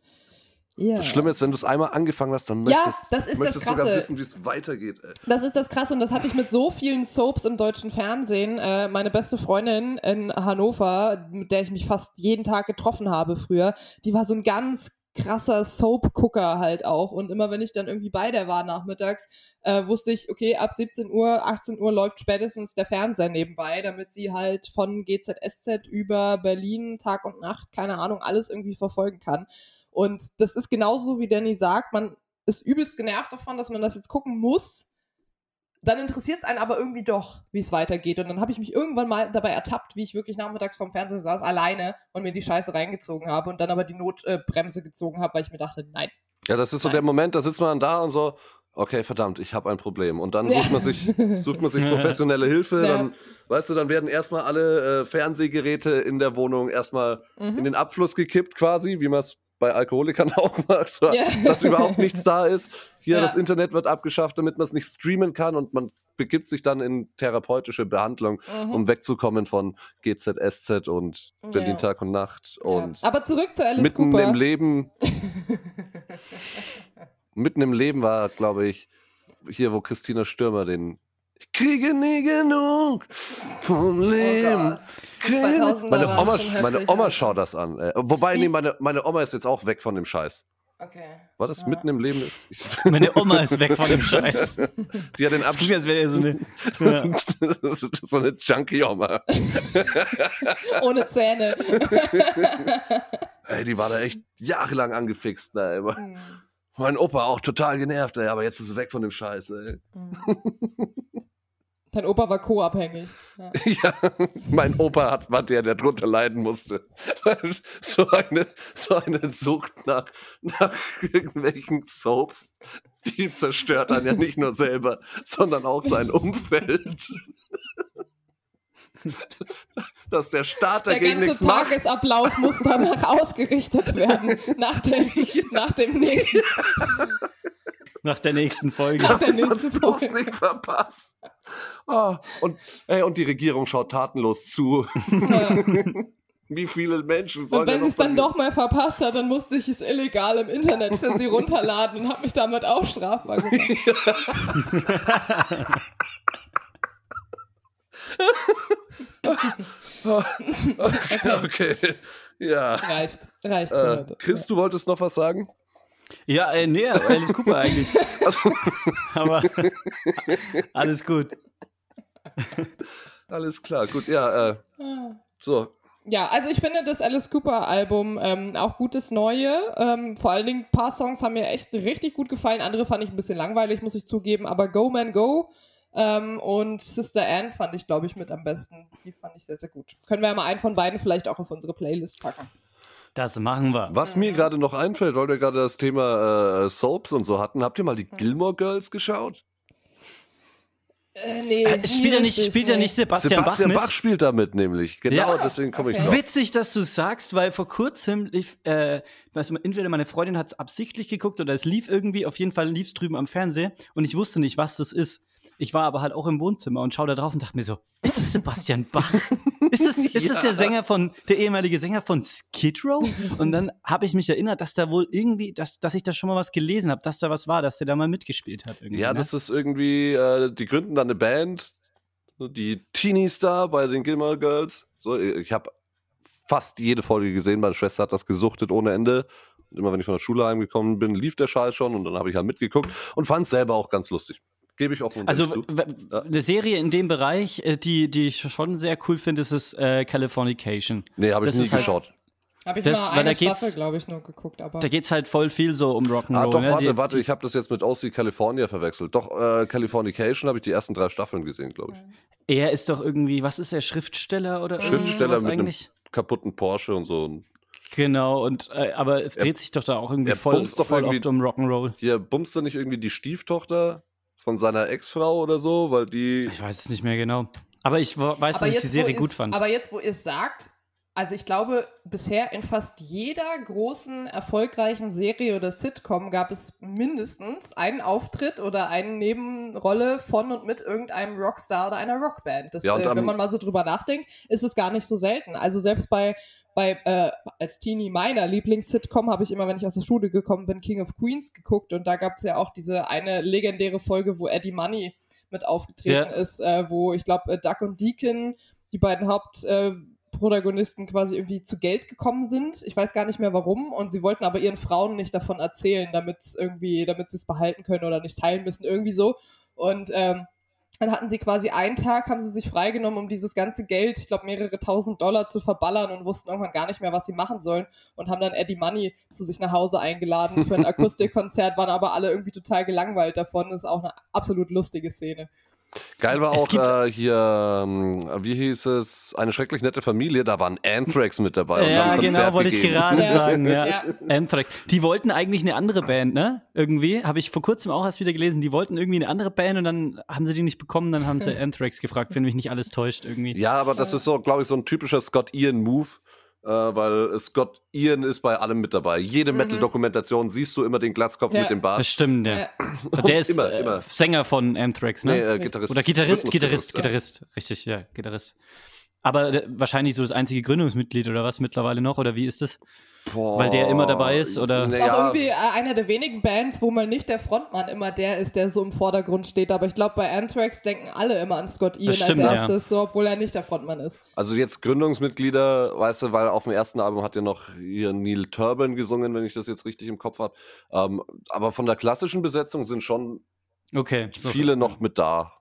Ja. Das Schlimme ist, wenn du es einmal angefangen hast, dann Ja, möchtest, das ist das möchtest sogar Krasse. wissen, wie es weitergeht. Ey. Das ist das Krasse und das hatte ich mit so vielen Soaps im deutschen Fernsehen. Äh, meine beste Freundin in Hannover, mit der ich mich fast jeden Tag getroffen habe früher, die war so ein ganz krasser Soap-Gucker halt auch. Und immer wenn ich dann irgendwie bei der war nachmittags, äh, wusste ich, okay, ab 17 Uhr, 18 Uhr läuft spätestens der Fernseher nebenbei, damit sie halt von GZSZ über Berlin, Tag und Nacht, keine Ahnung, alles irgendwie verfolgen kann. Und das ist genauso, wie Danny sagt, man ist übelst genervt davon, dass man das jetzt gucken muss. Dann interessiert es einen aber irgendwie doch, wie es weitergeht. Und dann habe ich mich irgendwann mal dabei ertappt, wie ich wirklich nachmittags vorm Fernseher saß, alleine und mir die Scheiße reingezogen habe und dann aber die Notbremse gezogen habe, weil ich mir dachte, nein. Ja, das ist so Nein. der Moment, da sitzt man da und so, okay, verdammt, ich habe ein Problem. Und dann sucht man sich, sucht man sich professionelle Hilfe. Dann, weißt du, dann werden erstmal alle äh, Fernsehgeräte in der Wohnung erstmal in Mhm. den Abfluss gekippt, quasi, wie man es bei Alkoholikern auch so, Ja. dass überhaupt nichts da ist. Hier, Ja. das Internet wird abgeschafft, damit man es nicht streamen kann und man begibt sich dann in therapeutische Behandlung, Mhm. um wegzukommen von GZSZ und Berlin Ja. Tag und Nacht und. Aber zurück zu Alice mitten Cooper. im Leben. mitten im Leben war, glaube ich, hier, wo Christina Stürmer den kriege nie genug vom Leben. Gott. Kriege- 2000er meine Oma, meine Oma ja. schaut das an. Äh, wobei, nee, meine, meine Oma ist jetzt auch weg von dem Scheiß. Okay. War das Ja. mitten im Leben? Meine Oma ist weg von dem Scheiß. die hat den Das klingt, Abstand. als wäre er so eine. Ja. das ist so eine Junkie-Oma. Ohne Zähne. Ey, die war da echt jahrelang angefixt. Da immer. Hm. Mein Opa auch total genervt, ey, aber jetzt ist er weg von dem Scheiß. Ey. Dein Opa war co-abhängig. Ja. Ja, mein Opa hat, war der, der drunter leiden musste. So eine, so eine Sucht nach, nach irgendwelchen Soaps, die zerstört dann ja nicht nur selber, sondern auch sein Umfeld. Dass der Staat Der dagegen ganze nichts macht. Tagesablauf muss danach ausgerichtet werden. Nach dem, nach dem nächsten, Nach der nächsten Folge. nach der nächsten bloß Folge. nicht verpasst. Ah, und, ey, und die Regierung schaut tatenlos zu. Ja. Wie viele Menschen sollen Und wenn sie es dann doch mal verpasst hat, dann musste ich es illegal im Internet für sie runterladen und habe mich damit auch strafbar gemacht. Okay, okay. Ja. Reicht, reicht Äh. Chris, du wolltest noch was sagen? Ja, äh, nee, Alice Cooper eigentlich. Also, Aber alles gut. alles klar, gut, ja, äh, so. Ja, also ich finde das Alice Cooper Album ähm, auch gutes Neue. Ähm, vor allen Dingen ein paar Songs haben mir echt richtig gut gefallen. Andere fand ich ein bisschen langweilig, muss ich zugeben. Aber Go Man Go ähm, und Sister Anne fand ich, glaube ich, mit am besten. Die fand ich sehr, sehr gut. Können wir ja mal einen von beiden vielleicht auch auf unsere Playlist packen. Das machen wir. Was mir gerade noch einfällt, weil wir gerade das Thema äh, Soaps und so hatten, habt ihr mal die Gilmore Girls geschaut? Äh, nee, Äh, spielt er nicht, spielt er nicht Sebastian, Sebastian Bach Bach, mit? spielt da mit nämlich. Genau, Ja, deswegen komme ich okay. drauf. Witzig, dass du sagst, weil vor kurzem lief, äh, weißt du, entweder meine Freundin hat es absichtlich geguckt oder es lief irgendwie, auf jeden Fall lief es drüben am Fernseher und ich wusste nicht, was das ist. Ich war aber halt auch im Wohnzimmer und schaue da drauf und dachte mir so, ist das Sebastian Bach? Ist das, ist das der Sänger von, der ehemalige Sänger von Skid Row? Und dann habe ich mich erinnert, dass da wohl irgendwie, dass, dass ich da schon mal was gelesen habe, dass da was war, dass der da mal mitgespielt hat. Irgendwie, Ja, ne? das ist irgendwie, äh, die gründen dann eine Band, die Teenies da bei den Gilmore Girls. So, ich habe fast jede Folge gesehen, meine Schwester hat das gesuchtet ohne Ende. Und immer wenn ich von der Schule heimgekommen bin, lief der Scheiß schon und dann habe ich halt mitgeguckt und fand es selber auch ganz lustig. Gebe ich offen und Also zu. Ja. eine Serie in dem Bereich, äh, die, die ich schon sehr cool finde, ist es äh, Californication. Nee, habe ich das nie ist halt- geschaut. Habe ich Das- mal eine da geht's- Staffel, glaube ich, nur geguckt, aber Da geht es halt voll viel so um Rock'n'Roll. Ah, doch, ne? warte, Die- warte, ich habe das jetzt mit OC California verwechselt. Doch, äh, Californication habe ich die ersten drei Staffeln gesehen, glaube ich. Er ist doch irgendwie, was ist er, Schriftsteller oder Schriftsteller irgendwas mit einem eigentlich? kaputten Porsche und so. Genau, und äh, aber es Er- dreht sich doch da auch irgendwie er voll, bumst doch voll irgendwie- oft um Rock'n'Roll. hier bumst er nicht irgendwie die Stieftochter von seiner Ex-Frau oder so, weil die. Ich weiß es nicht mehr genau. Aber ich weiß, dass ich die Serie gut fand. Aber jetzt, wo ihr es sagt, also ich glaube, bisher in fast jeder großen, erfolgreichen Serie oder Sitcom gab es mindestens einen Auftritt oder eine Nebenrolle von und mit irgendeinem Rockstar oder einer Rockband. Das, Ja, und äh, wenn man mal so drüber nachdenkt, ist es gar nicht so selten. Also selbst bei bei, äh, als Teenie meiner Lieblings-Sitcom habe ich immer, wenn ich aus der Schule gekommen bin, King of Queens geguckt und da gab es ja auch diese eine legendäre Folge, wo Eddie Money mit aufgetreten Ja. ist, äh, wo ich glaube, äh, Duck und Deacon, die beiden Hauptprotagonisten, äh, quasi irgendwie zu Geld gekommen sind. Ich weiß gar nicht mehr warum und sie wollten aber ihren Frauen nicht davon erzählen, damit irgendwie, damit sie es behalten können oder nicht teilen müssen, irgendwie so. Und ähm, dann hatten sie quasi einen Tag, haben sie sich freigenommen, um dieses ganze Geld, ich glaube mehrere tausend Dollar zu verballern und wussten irgendwann gar nicht mehr, was sie machen sollen und haben dann Eddie Money zu sich nach Hause eingeladen für ein Akustikkonzert, waren aber alle irgendwie total gelangweilt davon. Das ist auch eine absolut lustige Szene. Geil war Es auch gibt- äh, hier, ähm, wie hieß es, eine schrecklich nette Familie, da waren Anthrax mit dabei. und haben ja, ein Konzert genau, wollte ich gerade sagen. Ja. Ja. Anthrax. Die wollten eigentlich eine andere Band, ne? Irgendwie. Habe ich vor kurzem auch erst wieder gelesen. Die wollten irgendwie eine andere Band und dann haben sie die nicht bekommen. Dann haben sie Anthrax gefragt, wenn mich nicht alles täuscht irgendwie. Ja, aber das ist so, glaube ich, so ein typischer Scott Ian-Move, äh, weil Scott Ian ist bei allem mit dabei. Jede Mhm. Metal-Dokumentation siehst du immer den Glatzkopf Ja. mit dem Das Bart. stimmt, ja. Ja. Der ist Immer, äh, immer. Sänger von Anthrax, ne? Nee, äh, Gitarrist. Oder Gitarrist, Rhythmusgitarrist, Gitarrist, ja. Gitarrist. Richtig, ja, Gitarrist. Aber der, wahrscheinlich so das einzige Gründungsmitglied oder was mittlerweile noch? Oder wie ist das? Boah. Weil der immer dabei ist, oder? Ist auch irgendwie äh, einer der wenigen Bands, wo mal nicht der Frontmann immer der ist, der so im Vordergrund steht. Aber ich glaube, bei Anthrax denken alle immer an Scott Ian stimmt, als ja. erstes, so, obwohl er nicht der Frontmann ist. Also jetzt Gründungsmitglieder, weißt du, weil auf dem ersten Album hat ja noch hier Neil Turban gesungen, wenn ich das jetzt richtig im Kopf habe. Ähm, aber von der klassischen Besetzung sind schon Okay. so. viele noch mit da.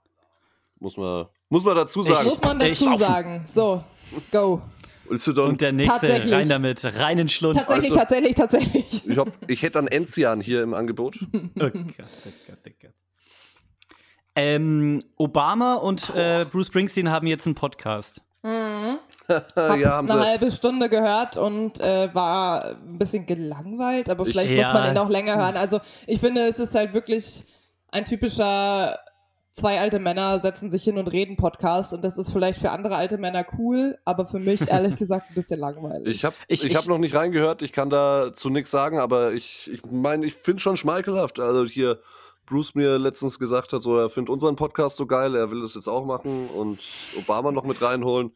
Muss man, muss man dazu sagen. Muss man dazu sagen. So, go. Dann, Und der nächste, rein damit, reinen Schlund. Tatsächlich, Also- tatsächlich, tatsächlich. ich, hab, ich hätte dann Enzian hier im Angebot. Oh Gott, oh Gott, oh Gott. Ähm, Obama und äh, Bruce Springsteen haben jetzt einen Podcast. Mhm. Hab ja, haben eine sie. halbe Stunde gehört und äh, war ein bisschen gelangweilt, aber Ich- vielleicht Ja. muss man ihn auch länger hören. Also ich finde, es ist halt wirklich ein typischer zwei alte Männer setzen sich hin und reden Podcast und das ist vielleicht für andere alte Männer cool, aber für mich ehrlich gesagt ein bisschen langweilig. Ich habe Ich- ich, ich- hab noch nicht reingehört, ich kann dazu nichts sagen, aber ich meine, ich, mein, ich finde schon schmeichelhaft. Also hier Bruce mir letztens gesagt hat, so er findet unseren Podcast so geil, er will das jetzt auch machen und Obama noch mit reinholen.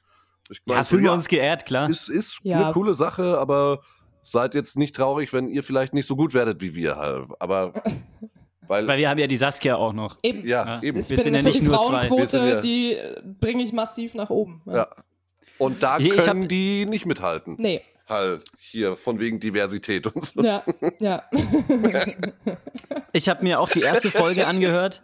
Ich mein, Ja, so, fühlen wir uns geehrt, klar. ist, ist Ja. eine coole Sache, aber seid jetzt nicht traurig, wenn ihr vielleicht nicht so gut werdet wie wir halt. Aber weil, Weil wir haben ja die Saskia auch noch. Eben. ja, Ja. eben. Ich Wir bin sind ja nicht die nur Frauenquote, ja- die äh, bringe ich massiv nach oben. Ja. Und da Ich hab- können die nicht mithalten. Nee, Halt hier von wegen Diversität und so. ja, ja. Ich habe mir auch die erste Folge angehört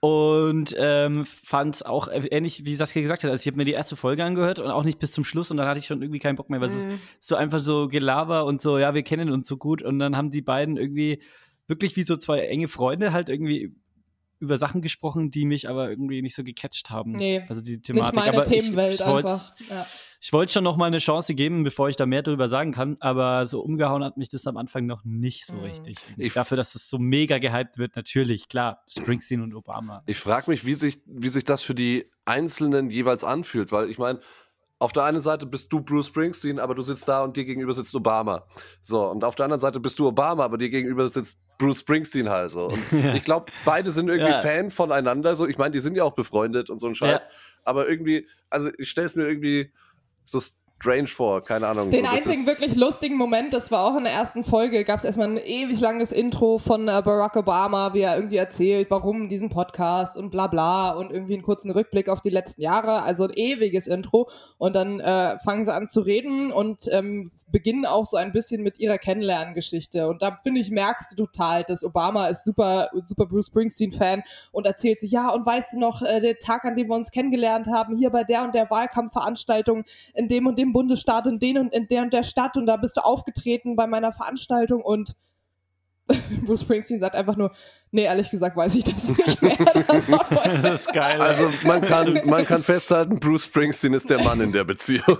und ähm, fand es auch ähnlich, wie Saskia gesagt hat. Also ich habe mir die erste Folge angehört und auch nicht bis zum Schluss und dann hatte ich schon irgendwie keinen Bock mehr, weil es ist Mhm. so einfach so Gelaber und so, ja, wir kennen uns so gut und dann haben die beiden irgendwie wirklich wie so zwei enge Freunde halt irgendwie über Sachen gesprochen, die mich aber irgendwie nicht so gecatcht haben. Nee, also die Nicht Thematik. meine aber Themenwelt ich, ich wollte einfach. Ja. ich wollte schon noch mal eine Chance geben, bevor ich da mehr drüber sagen kann, aber so umgehauen hat mich das am Anfang noch nicht so Mhm. richtig. Ich- Dafür, dass es so mega gehypt wird, natürlich, klar, Springsteen und Obama. Ich frage mich, wie sich, wie sich das für die Einzelnen jeweils anfühlt, weil ich meine, auf der einen Seite bist du Bruce Springsteen, aber du sitzt da und dir gegenüber sitzt Obama. So, und auf der anderen Seite bist du Obama, aber dir gegenüber sitzt Bruce Springsteen halt so. Und ich glaube, beide sind irgendwie Ja. Fan voneinander. So, ich meine, die sind ja auch befreundet und so ein Scheiß. Ja. Aber irgendwie, also ich stelle es mir irgendwie so strange vor, keine Ahnung. Den einzigen wirklich lustigen Moment, das war auch in der ersten Folge, gab es erstmal ein ewig langes Intro von äh, Barack Obama, wie er irgendwie erzählt, warum diesen Podcast und bla bla und irgendwie einen kurzen Rückblick auf die letzten Jahre, also ein ewiges Intro. Und dann äh, fangen sie an zu reden und ähm, beginnen auch so ein bisschen mit ihrer Kennenlerngeschichte. Und da finde ich, merkst du total, dass Obama ist super, super Bruce Springsteen-Fan und erzählt sich, ja, und weißt du noch, äh, der Tag, an dem wir uns kennengelernt haben, hier bei der und der Wahlkampfveranstaltung in dem und dem Bundesstaat und den und in der und der Stadt und da bist du aufgetreten bei meiner Veranstaltung und Bruce Springsteen sagt einfach nur, nee, ehrlich gesagt weiß ich das nicht mehr. Das war voll Das ist geil. Also man kann, man kann festhalten, Bruce Springsteen ist der Mann in der Beziehung.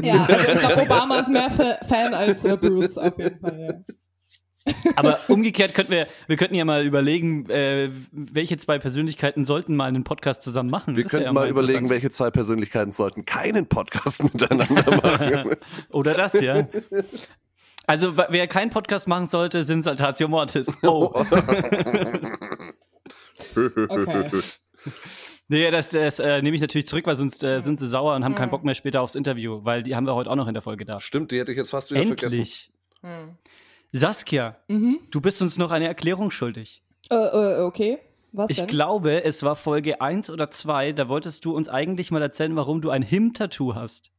Ja, also ich glaube, Obama ist mehr Fa- Fan als äh, Bruce auf jeden Fall. Ja. Aber umgekehrt könnten wir, wir könnten ja mal überlegen, äh, welche zwei Persönlichkeiten sollten mal einen Podcast zusammen machen. Wir Das könnten ja mal überlegen, welche zwei Persönlichkeiten sollten keinen Podcast miteinander machen. Oder das, ja. Also, wer keinen Podcast machen sollte, sind Saltatio Mortis. Oh. Okay. Nee, das, das äh, nehme ich natürlich zurück, weil sonst äh, sind sie sauer und haben keinen Mhm. Bock mehr später aufs Interview, weil die haben wir heute auch noch in der Folge da. Stimmt, die hätte ich jetzt fast wieder vergessen. Endlich. Hm. Saskia, Mhm. du bist uns noch eine Erklärung schuldig. Äh, äh, okay. Was Ich denn? glaube, es war Folge 1 oder 2, da wolltest du uns eigentlich mal erzählen, warum du ein Him-Tattoo hast.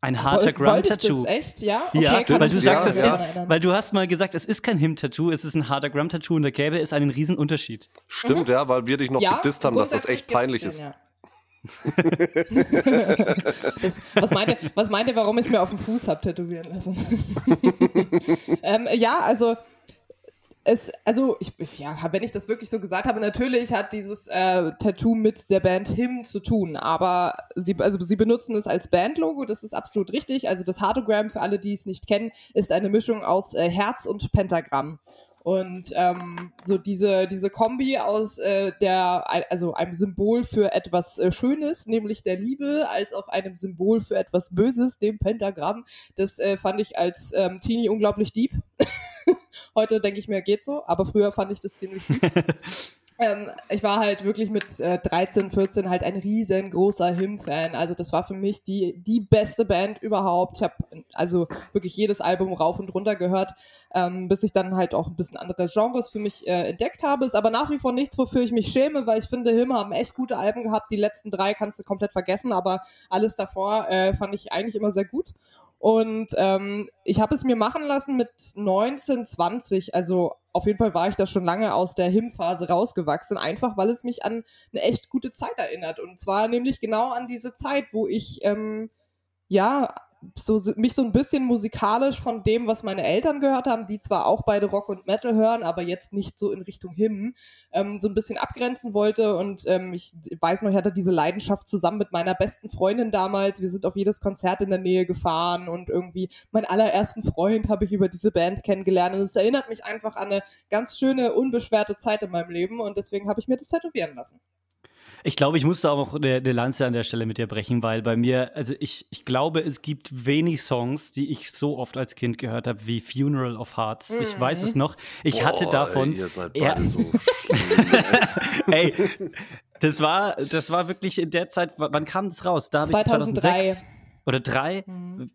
Ein harter Gram-Tattoo. das echt? Ja, Ja, okay, kann weil ich du sagst, es ja. ist, weil du hast mal gesagt, es ist kein Him-Tattoo, es ist ein harter Gram-Tattoo und da gäbe es einen riesen Unterschied. Stimmt, ja, weil wir dich noch ja, gedisst haben, dass das echt peinlich den, ist. Ja. Das, was, meint ihr, was meint ihr, warum ich es mir auf dem Fuß habe tätowieren lassen? ähm, ja, also es, also ich, ja, wenn ich das wirklich so gesagt habe, natürlich hat dieses äh, Tattoo mit der Band Him zu tun, aber sie, also sie benutzen es als Bandlogo, das ist absolut richtig. Also das Hardogram, für alle, die es nicht kennen, ist eine Mischung aus äh, Herz und Pentagramm. Und ähm, so diese, diese Kombi aus äh, der, also einem Symbol für etwas äh, Schönes, nämlich der Liebe, als auch einem Symbol für etwas Böses, dem Pentagramm, das äh, fand ich als ähm, Teenie unglaublich deep. Heute denke ich mir, geht so, aber früher fand ich das ziemlich deep. ähm, ich war halt wirklich mit äh, 13, 14 halt ein riesengroßer Him-Fan. Also das war für mich die, die beste Band überhaupt. Ich habe also wirklich jedes Album rauf und runter gehört, ähm, bis ich dann halt auch ein bisschen andere Genres für mich äh, entdeckt habe. Ist aber nach wie vor nichts, wofür ich mich schäme, weil ich finde, Him haben echt gute Alben gehabt. Die letzten drei kannst du komplett vergessen, aber alles davor äh, fand ich eigentlich immer sehr gut. Und ähm, ich habe es mir machen lassen mit 19, 20. Also auf jeden Fall war ich da schon lange aus der Him-Phase rausgewachsen, einfach weil es mich an eine echt gute Zeit erinnert. Und zwar nämlich genau an diese Zeit, wo ich ähm, ja so mich so ein bisschen musikalisch von dem, was meine Eltern gehört haben, die zwar auch beide Rock und Metal hören, aber jetzt nicht so in Richtung Him, ähm, so ein bisschen abgrenzen wollte. Und ähm, ich weiß noch, ich hatte diese Leidenschaft zusammen mit meiner besten Freundin damals. Wir sind auf jedes Konzert in der Nähe gefahren und irgendwie meinen allerersten Freund habe ich über diese Band kennengelernt. Und es erinnert mich einfach an eine ganz schöne, unbeschwerte Zeit in meinem Leben und deswegen habe ich mir das tätowieren lassen. Ich glaube, ich musste auch eine, eine Lanze an der Stelle mit dir brechen, weil bei mir, also ich, ich glaube, es gibt wenig Songs, die ich so oft als Kind gehört habe wie Funeral of Hearts. Ich Mhm. weiß es noch. Ich hatte Boah, davon. Ey, ihr seid Ja. beide so schlimm. Ey, das war, das war wirklich in der Zeit, wann kam das raus? Da habe ich 2003. 2006 oder drei. Mhm.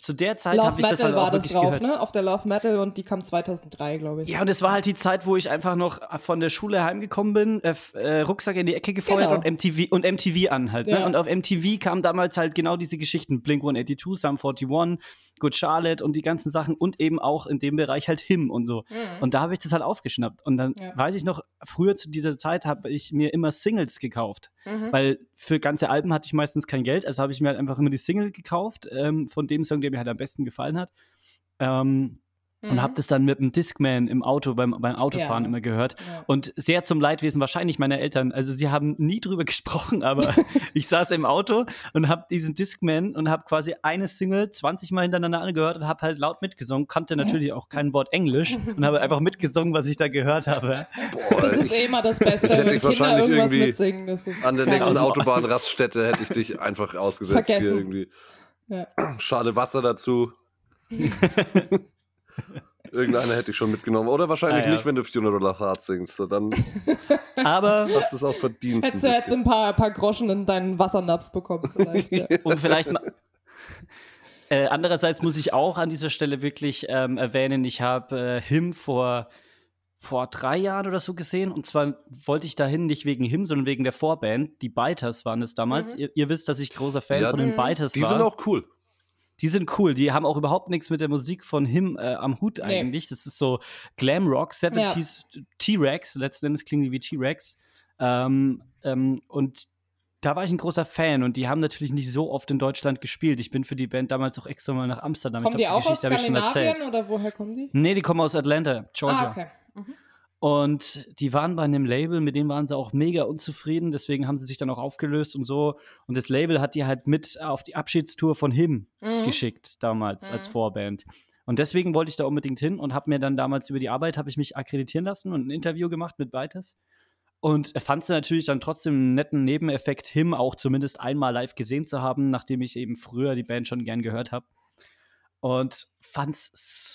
Zu der Zeit habe ich das Metal halt auch war das wirklich drauf, gehört. ne? Auf der Love Metal und die kam 2003, glaube ich. Ja, und es war halt die Zeit, wo ich einfach noch von der Schule heimgekommen bin, äh, äh, Rucksack in die Ecke gefeuert Genau. und MTV und MTV an halt. Ne? Ja. Und auf MTV kamen damals halt genau diese Geschichten: Blink 182, Sum 41, Good Charlotte und die ganzen Sachen und eben auch in dem Bereich halt Him und so. Mhm. Und da habe ich das halt aufgeschnappt. Und dann Ja. weiß ich noch, früher zu dieser Zeit habe ich mir immer Singles gekauft. Mhm. Weil für ganze Alben hatte ich meistens kein Geld, also habe ich mir halt einfach immer die Single gekauft ähm, von dem Song, der mir halt am besten gefallen hat. Ähm, Und Mhm. habe das dann mit dem Discman im Auto, beim, beim Autofahren Ja. immer gehört. Ja. Und sehr zum Leidwesen wahrscheinlich meiner Eltern. Also sie haben nie drüber gesprochen, aber ich saß im Auto und habe diesen Discman und habe quasi eine Single 20 Mal hintereinander angehört und habe halt laut mitgesungen, kannte natürlich auch kein Wort Englisch und habe einfach mitgesungen, was ich da gehört habe. Boah, Das ist eh immer das Beste, wenn Kinder wahrscheinlich irgendwas irgendwie mitsingen. Ist an der nächsten Autobahnraststätte hätte ich dich einfach ausgesetzt hier Vergessen. irgendwie. Ja. Schade Wasser dazu. Irgendeiner hätte ich schon mitgenommen. Oder wahrscheinlich Ah, ja. nicht, wenn du Funeral of Hearts singst. So, Dann Aber hast du es auch verdient. ein Hättest du jetzt ein paar, paar Groschen in deinen Wassernapf bekommen vielleicht. Ja. um vielleicht mal, Äh, andererseits muss ich auch an dieser Stelle wirklich ähm, erwähnen, ich habe äh, Him vor, vor drei Jahren oder so gesehen. Und zwar wollte ich dahin nicht wegen Him, sondern wegen der Vorband. Die Biters waren es damals. Mhm. Ihr, ihr, wisst, dass ich großer Fan Ja, von den Mhm. Biters Die war. sind auch cool. Die sind cool. Die haben auch überhaupt nichts mit der Musik von Him äh, am Hut Nee. eigentlich. Das ist so Glam Rock, 70s T-Rex. Letzten Endes klingen die wie T-Rex. Ähm, ähm, und da war ich ein großer Fan und die haben natürlich nicht so oft in Deutschland gespielt. Ich bin für die Band damals auch extra mal nach Amsterdam. Kommen ich die glaub, auch aus Geschichte erzählt. Skandinavien oder woher kommen die? Nee, die kommen aus Atlanta, Georgia. Ah, okay. Mhm. Und die waren bei einem Label, mit dem waren sie auch mega unzufrieden, deswegen haben sie sich dann auch aufgelöst und so. Und das Label hat die halt mit auf die Abschiedstour von Him Mhm. geschickt damals als Mhm. Vorband. Und deswegen wollte ich da unbedingt hin und habe mir dann damals über die Arbeit habe ich mich akkreditieren lassen und ein Interview gemacht mit Vitas. Und fand es natürlich dann trotzdem einen netten Nebeneffekt, Him auch zumindest einmal live gesehen zu haben, nachdem ich eben früher die Band schon gern gehört habe. Und fand es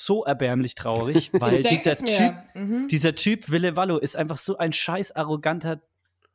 so erbärmlich traurig, weil dieser es Typ. Mhm. dieser Typ, Wille Wallo, ist einfach so ein scheiß arroganter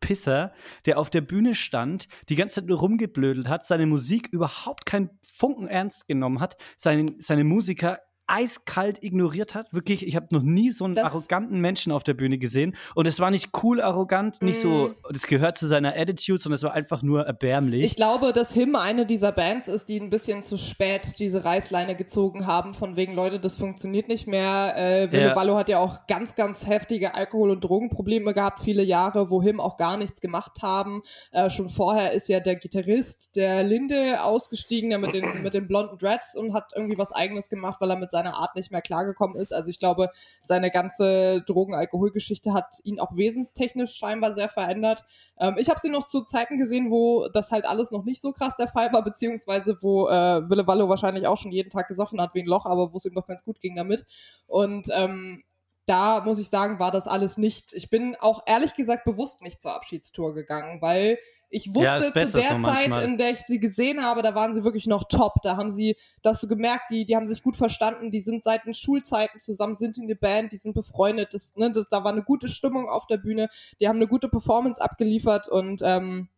Pisser, der auf der Bühne stand, die ganze Zeit nur rumgeblödelt hat, seine Musik überhaupt keinen Funken ernst genommen hat, seine, seine Musiker eiskalt ignoriert hat. Wirklich, ich habe noch nie so einen Das- arroganten Menschen auf der Bühne gesehen. Und es war nicht cool arrogant, nicht so, das gehört zu seiner Attitude, sondern es war einfach nur erbärmlich. Ich glaube, dass Him eine dieser Bands ist, die ein bisschen zu spät diese Reißleine gezogen haben, von wegen, Leute, das funktioniert nicht mehr. Äh, Wille Ja. Wallo hat ja auch ganz, ganz heftige Alkohol- und Drogenprobleme gehabt, viele Jahre, wo Him auch gar nichts gemacht haben. Äh, schon vorher ist ja der Gitarrist der Linde ausgestiegen, der mit den, mit den blonden Dreads und hat irgendwie was Eigenes gemacht, weil er mit seiner Art nicht mehr klargekommen ist. Also ich glaube, seine ganze Drogen-Alkohol-Geschichte hat ihn auch wesenstechnisch scheinbar sehr verändert. Ähm, ich habe sie noch zu Zeiten gesehen, wo das halt alles noch nicht so krass der Fall war, beziehungsweise wo äh, Wille Wallo wahrscheinlich auch schon jeden Tag gesoffen hat wie ein Loch, aber wo es ihm doch ganz gut ging damit. Und ähm, da muss ich sagen, war das alles nicht. Ich bin auch ehrlich gesagt bewusst nicht zur Abschiedstour gegangen, weil ich Ja, wusste ist zu der Zeit, in der ich sie gesehen habe, da waren sie wirklich noch top. Da haben sie, da hast du gemerkt, die, die haben sich gut verstanden, die sind seit den Schulzeiten zusammen, sind in der Band, die sind befreundet. Das, ne, das, da war eine gute Stimmung auf der Bühne, die haben eine gute Performance abgeliefert und ähm,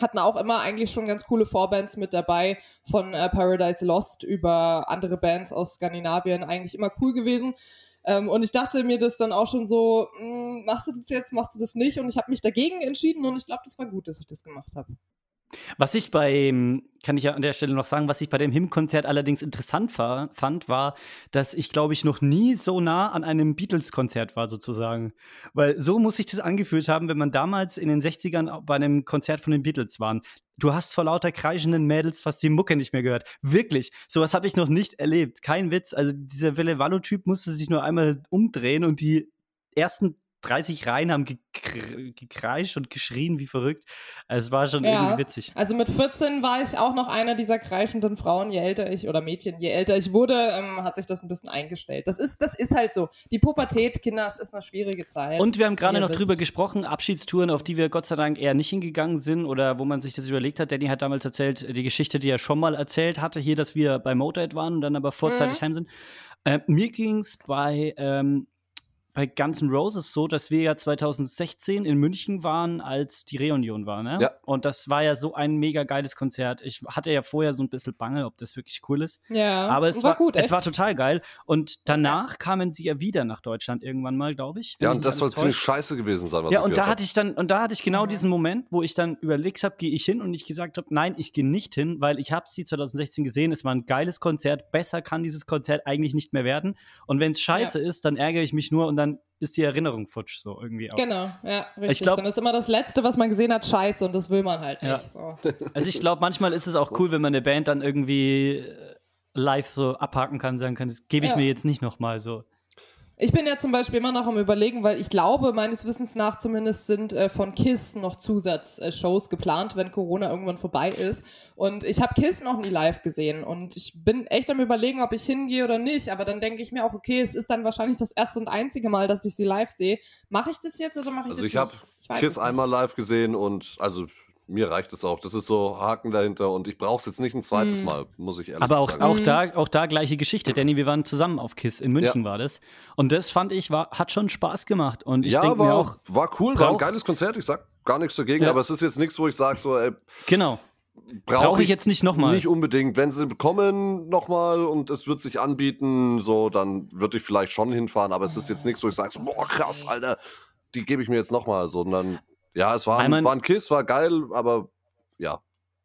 hatten auch immer eigentlich schon ganz coole Vorbands mit dabei, von äh, Paradise Lost über andere Bands aus Skandinavien, eigentlich immer cool gewesen. Ähm, und ich dachte mir das dann auch schon so, mh, machst du das jetzt, machst du das nicht? Und ich habe mich dagegen entschieden und ich glaube, das war gut, dass ich das gemacht habe. Was ich bei, kann ich ja an der Stelle noch sagen, was ich bei dem Him-Konzert allerdings interessant war, fand, war, dass ich, glaube ich, noch nie so nah an einem Beatles-Konzert war, sozusagen. Weil so muss sich das angefühlt haben, wenn man damals in den 60ern bei einem Konzert von den Beatles war. Du hast vor lauter kreischenden Mädels fast die Mucke nicht mehr gehört. Wirklich. Sowas habe ich noch nicht erlebt. Kein Witz. Also dieser Wille Wallo-Typ musste sich nur einmal umdrehen und die ersten 30 Reihen haben gekr gekreischt und geschrien wie verrückt. Es war schon Ja. irgendwie witzig. Also mit 14 war ich auch noch einer dieser kreischenden Frauen. Je älter ich oder Mädchen, je älter ich wurde, ähm, hat sich das ein bisschen eingestellt. Das ist, das ist halt so. Die Pubertät, Kinder, es ist eine schwierige Zeit. Und wir haben gerade noch wisst. drüber gesprochen, Abschiedstouren, auf die wir Gott sei Dank eher nicht hingegangen sind oder wo man sich das überlegt hat. Danny hat damals erzählt, die Geschichte, die er schon mal erzählt hatte, hier, dass wir bei Motorhead waren und dann aber vorzeitig Mhm. heim sind. Äh, mir ging es bei, ähm, bei Guns N' Roses so, dass wir ja 2016 in München waren, als die Reunion war. Ne? Ja. Und das war ja so ein mega geiles Konzert. Ich hatte ja vorher so ein bisschen Bange, ob das wirklich cool ist. ja, Aber es war war, gut. es echt. war total geil. Und danach kamen sie ja wieder nach Deutschland irgendwann mal, glaube ich. Ja, und das soll ziemlich scheiße gewesen sein, was Ja, ich und da hatte ich dann, und da hatte ich genau Mhm. diesen Moment, wo ich dann überlegt habe, gehe ich hin und ich gesagt habe, nein, ich gehe nicht hin, weil ich habe sie 2016 gesehen, es war ein geiles Konzert, besser kann dieses Konzert eigentlich nicht mehr werden. Und wenn es scheiße ist, dann ärgere ich mich nur und dann ist die Erinnerung futsch so irgendwie auch. Genau, ja, richtig. glaub- Dann ist immer das Letzte, was man gesehen hat, scheiße und das will man halt Ja. nicht. So. Also ich glaube, manchmal ist es auch cool, wenn man eine Band dann irgendwie äh, live so abhaken kann, sagen kann, das gebe ich Ja. mir jetzt nicht nochmal so. Ich bin ja zum Beispiel immer noch am Überlegen, weil ich glaube, meines Wissens nach zumindest sind äh, von KISS noch Zusatzshows geplant, wenn Corona irgendwann vorbei ist. Und ich habe KISS noch nie live gesehen und ich bin echt am Überlegen, ob ich hingehe oder nicht. Aber dann denke ich mir auch, okay, es ist dann wahrscheinlich das erste und einzige Mal, dass ich sie live sehe. Mache ich das jetzt oder mache ich Also das ich habe nicht? weiß Kiss es nicht. einmal live gesehen und also mir reicht es auch. Das ist so Haken dahinter und ich brauche es jetzt nicht ein zweites Mhm. Mal, muss ich ehrlich Aber auch, sagen. auch, Mhm. da, auch da gleiche Geschichte. Danny, wir waren zusammen auf KISS. In München war das. Und das fand ich, war, hat schon Spaß gemacht. Und ich ja, denke mir war, auch, war cool, war ein brauch- geiles Konzert. Ich sag gar nichts dagegen, Ja. aber es ist jetzt nichts, wo ich sage, so, ey, genau. brauche ich ich jetzt nicht nochmal. Nicht unbedingt. Wenn sie kommen nochmal und es wird sich anbieten, so, dann würde ich vielleicht schon hinfahren, aber es ist jetzt nichts, wo ich sage, so, boah, krass, Alter, die gebe ich mir jetzt nochmal, sondern ja, es war, ein, man- war ein Kiss, war geil, aber ja.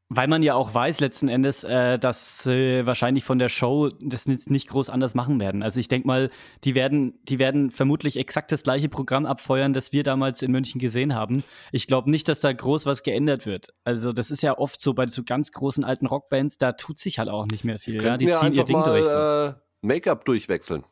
Weil man ja auch weiß letzten Endes, äh, dass sie wahrscheinlich von der Show das nicht, nicht groß anders machen werden. Also ich denke mal, die werden, die werden vermutlich exakt das gleiche Programm abfeuern, das wir damals in München gesehen haben. Ich glaube nicht, dass da groß was geändert wird. Also das ist ja oft so bei so ganz großen alten Rockbands, da tut sich halt auch nicht mehr viel. Ja? Die ziehen ihr Ding durch. So. mal äh, Make-up durchwechseln.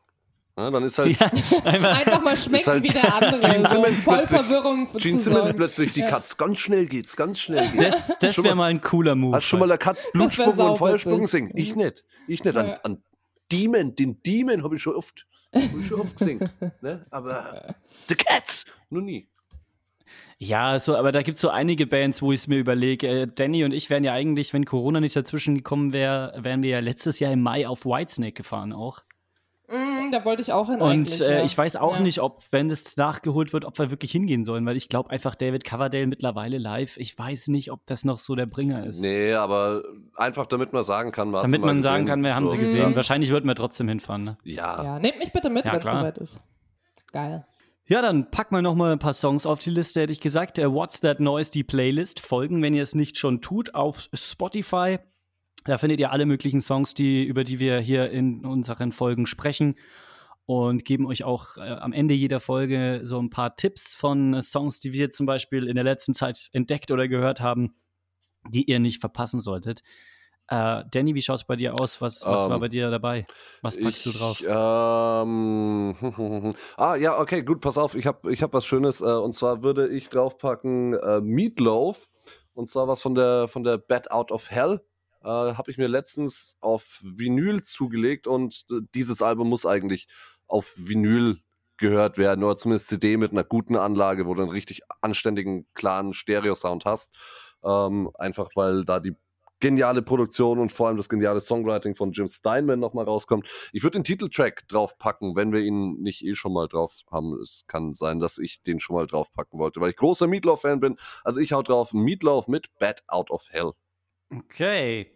Ja, dann ist halt Ja, Einfach mal schmecken halt wie der andere. Gene so Simmons voll plötzlich- Verwirrung Gene Simmons plötzlich die Ja. Katz. Ganz schnell geht's, ganz schnell geht's. das das Schon wäre mal- ein cooler Move. Hast schon mal der Katz Blutsprung und. Feuersprung gesehen? Ich nicht. Ich nicht. An, an Demon, den Demon habe ich schon oft, hab ich schon oft gesehen. ne? Aber The Cats, noch nie. Ja, so, aber da gibt es so einige Bands, wo ich es mir überlege. Äh, Danny und ich wären ja eigentlich, wenn Corona nicht dazwischen gekommen wäre, wären wir ja letztes Jahr im Mai auf Whitesnake gefahren auch. Mm, da wollte ich auch hin Und eigentlich, äh, ja. ich weiß auch Ja. nicht, ob, wenn es nachgeholt wird, ob wir wirklich hingehen sollen, weil ich glaube einfach David Coverdale mittlerweile live. Ich weiß nicht, ob das noch so der Bringer ist. Nee, aber einfach damit man sagen kann, man hat's Damit mal man sagen kann, wir haben sie So, gesehen. Mhm. Wahrscheinlich würden wir trotzdem hinfahren. Ne? Ja. Ja, nehmt mich bitte mit, Ja, wenn es soweit ist. Geil. Ja, dann packen wir noch mal ein paar Songs auf die Liste, hätte ich gesagt. What's That Noise, die Playlist. Folgen, wenn ihr es nicht schon tut, auf Spotify. Da findet ihr alle möglichen Songs, die, über die wir hier in unseren Folgen sprechen. Und geben euch auch äh, am Ende jeder Folge so ein paar Tipps von äh, Songs, die wir zum Beispiel in der letzten Zeit entdeckt oder gehört haben, die ihr nicht verpassen solltet. Äh, Danny, wie schaut es bei dir aus? Was, was Ähm, war bei dir dabei? Was packst du drauf? Ich, ähm, ah, ja, okay, gut, pass auf, ich habe ich hab was Schönes. Äh, und zwar würde ich draufpacken äh, Meatloaf. Und zwar was von der, von der Bad Out of Hell. Äh, habe ich mir letztens auf Vinyl zugelegt und äh, dieses Album muss eigentlich auf Vinyl gehört werden oder zumindest CD mit einer guten Anlage, wo du einen richtig anständigen, klaren Stereo-Sound hast. Ähm, einfach weil da die geniale Produktion und vor allem das geniale Songwriting von Jim Steinman nochmal rauskommt. Ich würde den Titeltrack draufpacken, wenn wir ihn nicht eh schon mal drauf haben. Es kann sein, dass ich den schon mal draufpacken wollte, weil ich großer Meatloaf-Fan bin. Also ich hau drauf Meatloaf mit Bad Out of Hell. Okay.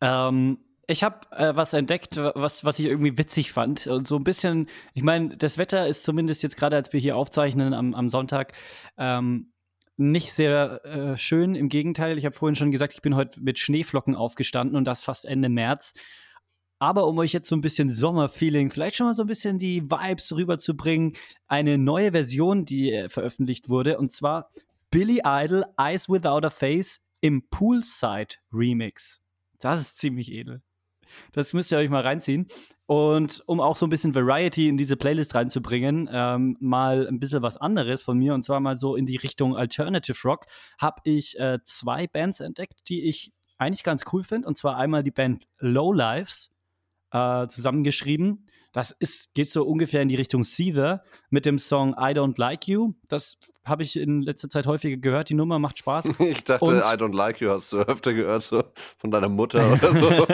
Ähm, ich habe äh, was entdeckt, was, was ich irgendwie witzig fand. Und so ein bisschen, ich meine, das Wetter ist zumindest jetzt gerade, als wir hier aufzeichnen am, am Sonntag, ähm, nicht sehr äh, schön. Im Gegenteil, ich habe vorhin schon gesagt, ich bin heute mit Schneeflocken aufgestanden und das fast Ende März. Aber um euch jetzt so ein bisschen Sommerfeeling, vielleicht schon mal so ein bisschen die Vibes rüberzubringen, eine neue Version, die äh, veröffentlicht wurde, und zwar Billy Idol Eyes Without a Face im Poolside Remix. Das ist ziemlich edel. Das müsst ihr euch mal reinziehen. Und um auch so ein bisschen Variety in diese Playlist reinzubringen, ähm, mal ein bisschen was anderes von mir, und zwar mal so in die Richtung Alternative Rock, habe ich äh, zwei Bands entdeckt, die ich eigentlich ganz cool finde. Und zwar einmal die Band Low Lives, äh, zusammengeschrieben. Das ist, geht so ungefähr in die Richtung Seether mit dem Song I Don't Like You. Das habe ich in letzter Zeit häufiger gehört. Die Nummer macht Spaß. Ich dachte, Und- I don't like you hast du öfter gehört, so von deiner Mutter oder so.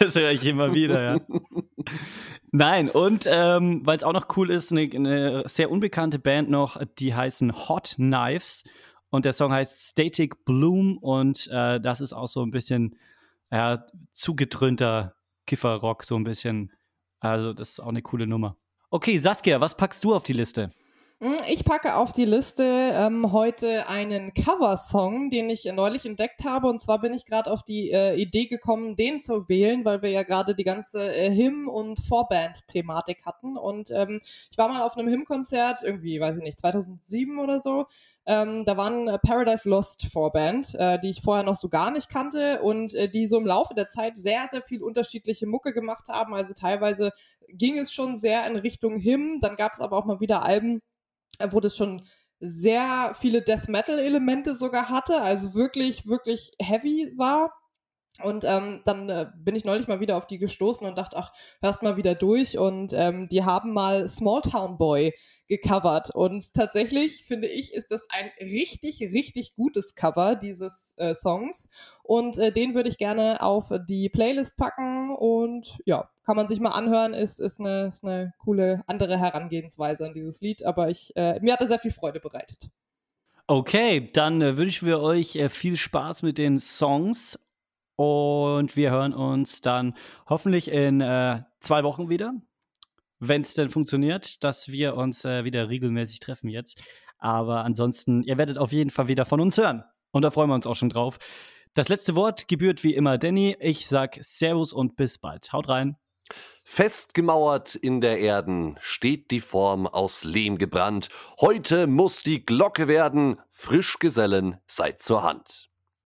das höre ich immer wieder, ja. Nein, und ähm, weil es auch noch cool ist, eine, eine sehr unbekannte Band noch, die heißen Hot Knives. Und der Song heißt Static Bloom und äh, das ist auch so ein bisschen ja, zugedröhnter Kifferrock, so ein bisschen. Also, das ist auch eine coole Nummer. Okay, Saskia, was packst du auf die Liste? Mm, Ich packe auf die Liste ähm, heute einen Coversong, den ich neulich entdeckt habe. Und zwar bin ich gerade auf die äh, Idee gekommen, den zu wählen, weil wir ja gerade die ganze äh, Hymn- und Vorband-Thematik hatten. Und ähm, ich war mal auf einem Hymn-Konzert, irgendwie, weiß ich nicht, 2007 oder so. Ähm, da waren äh, Paradise Lost Vorband, äh, die ich vorher noch so gar nicht kannte und äh, die so im Laufe der Zeit sehr, sehr viel unterschiedliche Mucke gemacht haben. Also teilweise ging es schon sehr in Richtung Hymn, dann gab es aber auch mal wieder Alben, wo das schon sehr viele Death Metal Elemente sogar hatte, also wirklich, wirklich heavy war. Und ähm, dann äh, bin ich neulich mal wieder auf die gestoßen und dachte, ach, hörst mal wieder durch. Und ähm, die haben mal Small Town Boy gecovert. Und tatsächlich finde ich, ist das ein richtig, richtig gutes Cover dieses äh, Songs. Und äh, den würde ich gerne auf die Playlist packen. Und ja, kann man sich mal anhören. Ist, ist, eine, ist eine coole andere Herangehensweise an dieses Lied. Aber ich, äh, mir hat er sehr viel Freude bereitet. Okay, dann äh, wünschen wir euch äh, viel Spaß mit den Songs und wir hören uns dann hoffentlich in äh, zwei Wochen wieder, wenn es denn funktioniert, dass wir uns äh, wieder regelmäßig treffen jetzt. Aber ansonsten, ihr werdet auf jeden Fall wieder von uns hören. Und da freuen wir uns auch schon drauf. Das letzte Wort gebührt wie immer Danny. Ich sag Servus und bis bald. Haut rein. Festgemauert in der Erden steht die Form aus Lehm gebrannt. Heute muss die Glocke werden. Frischgesellen seid zur Hand.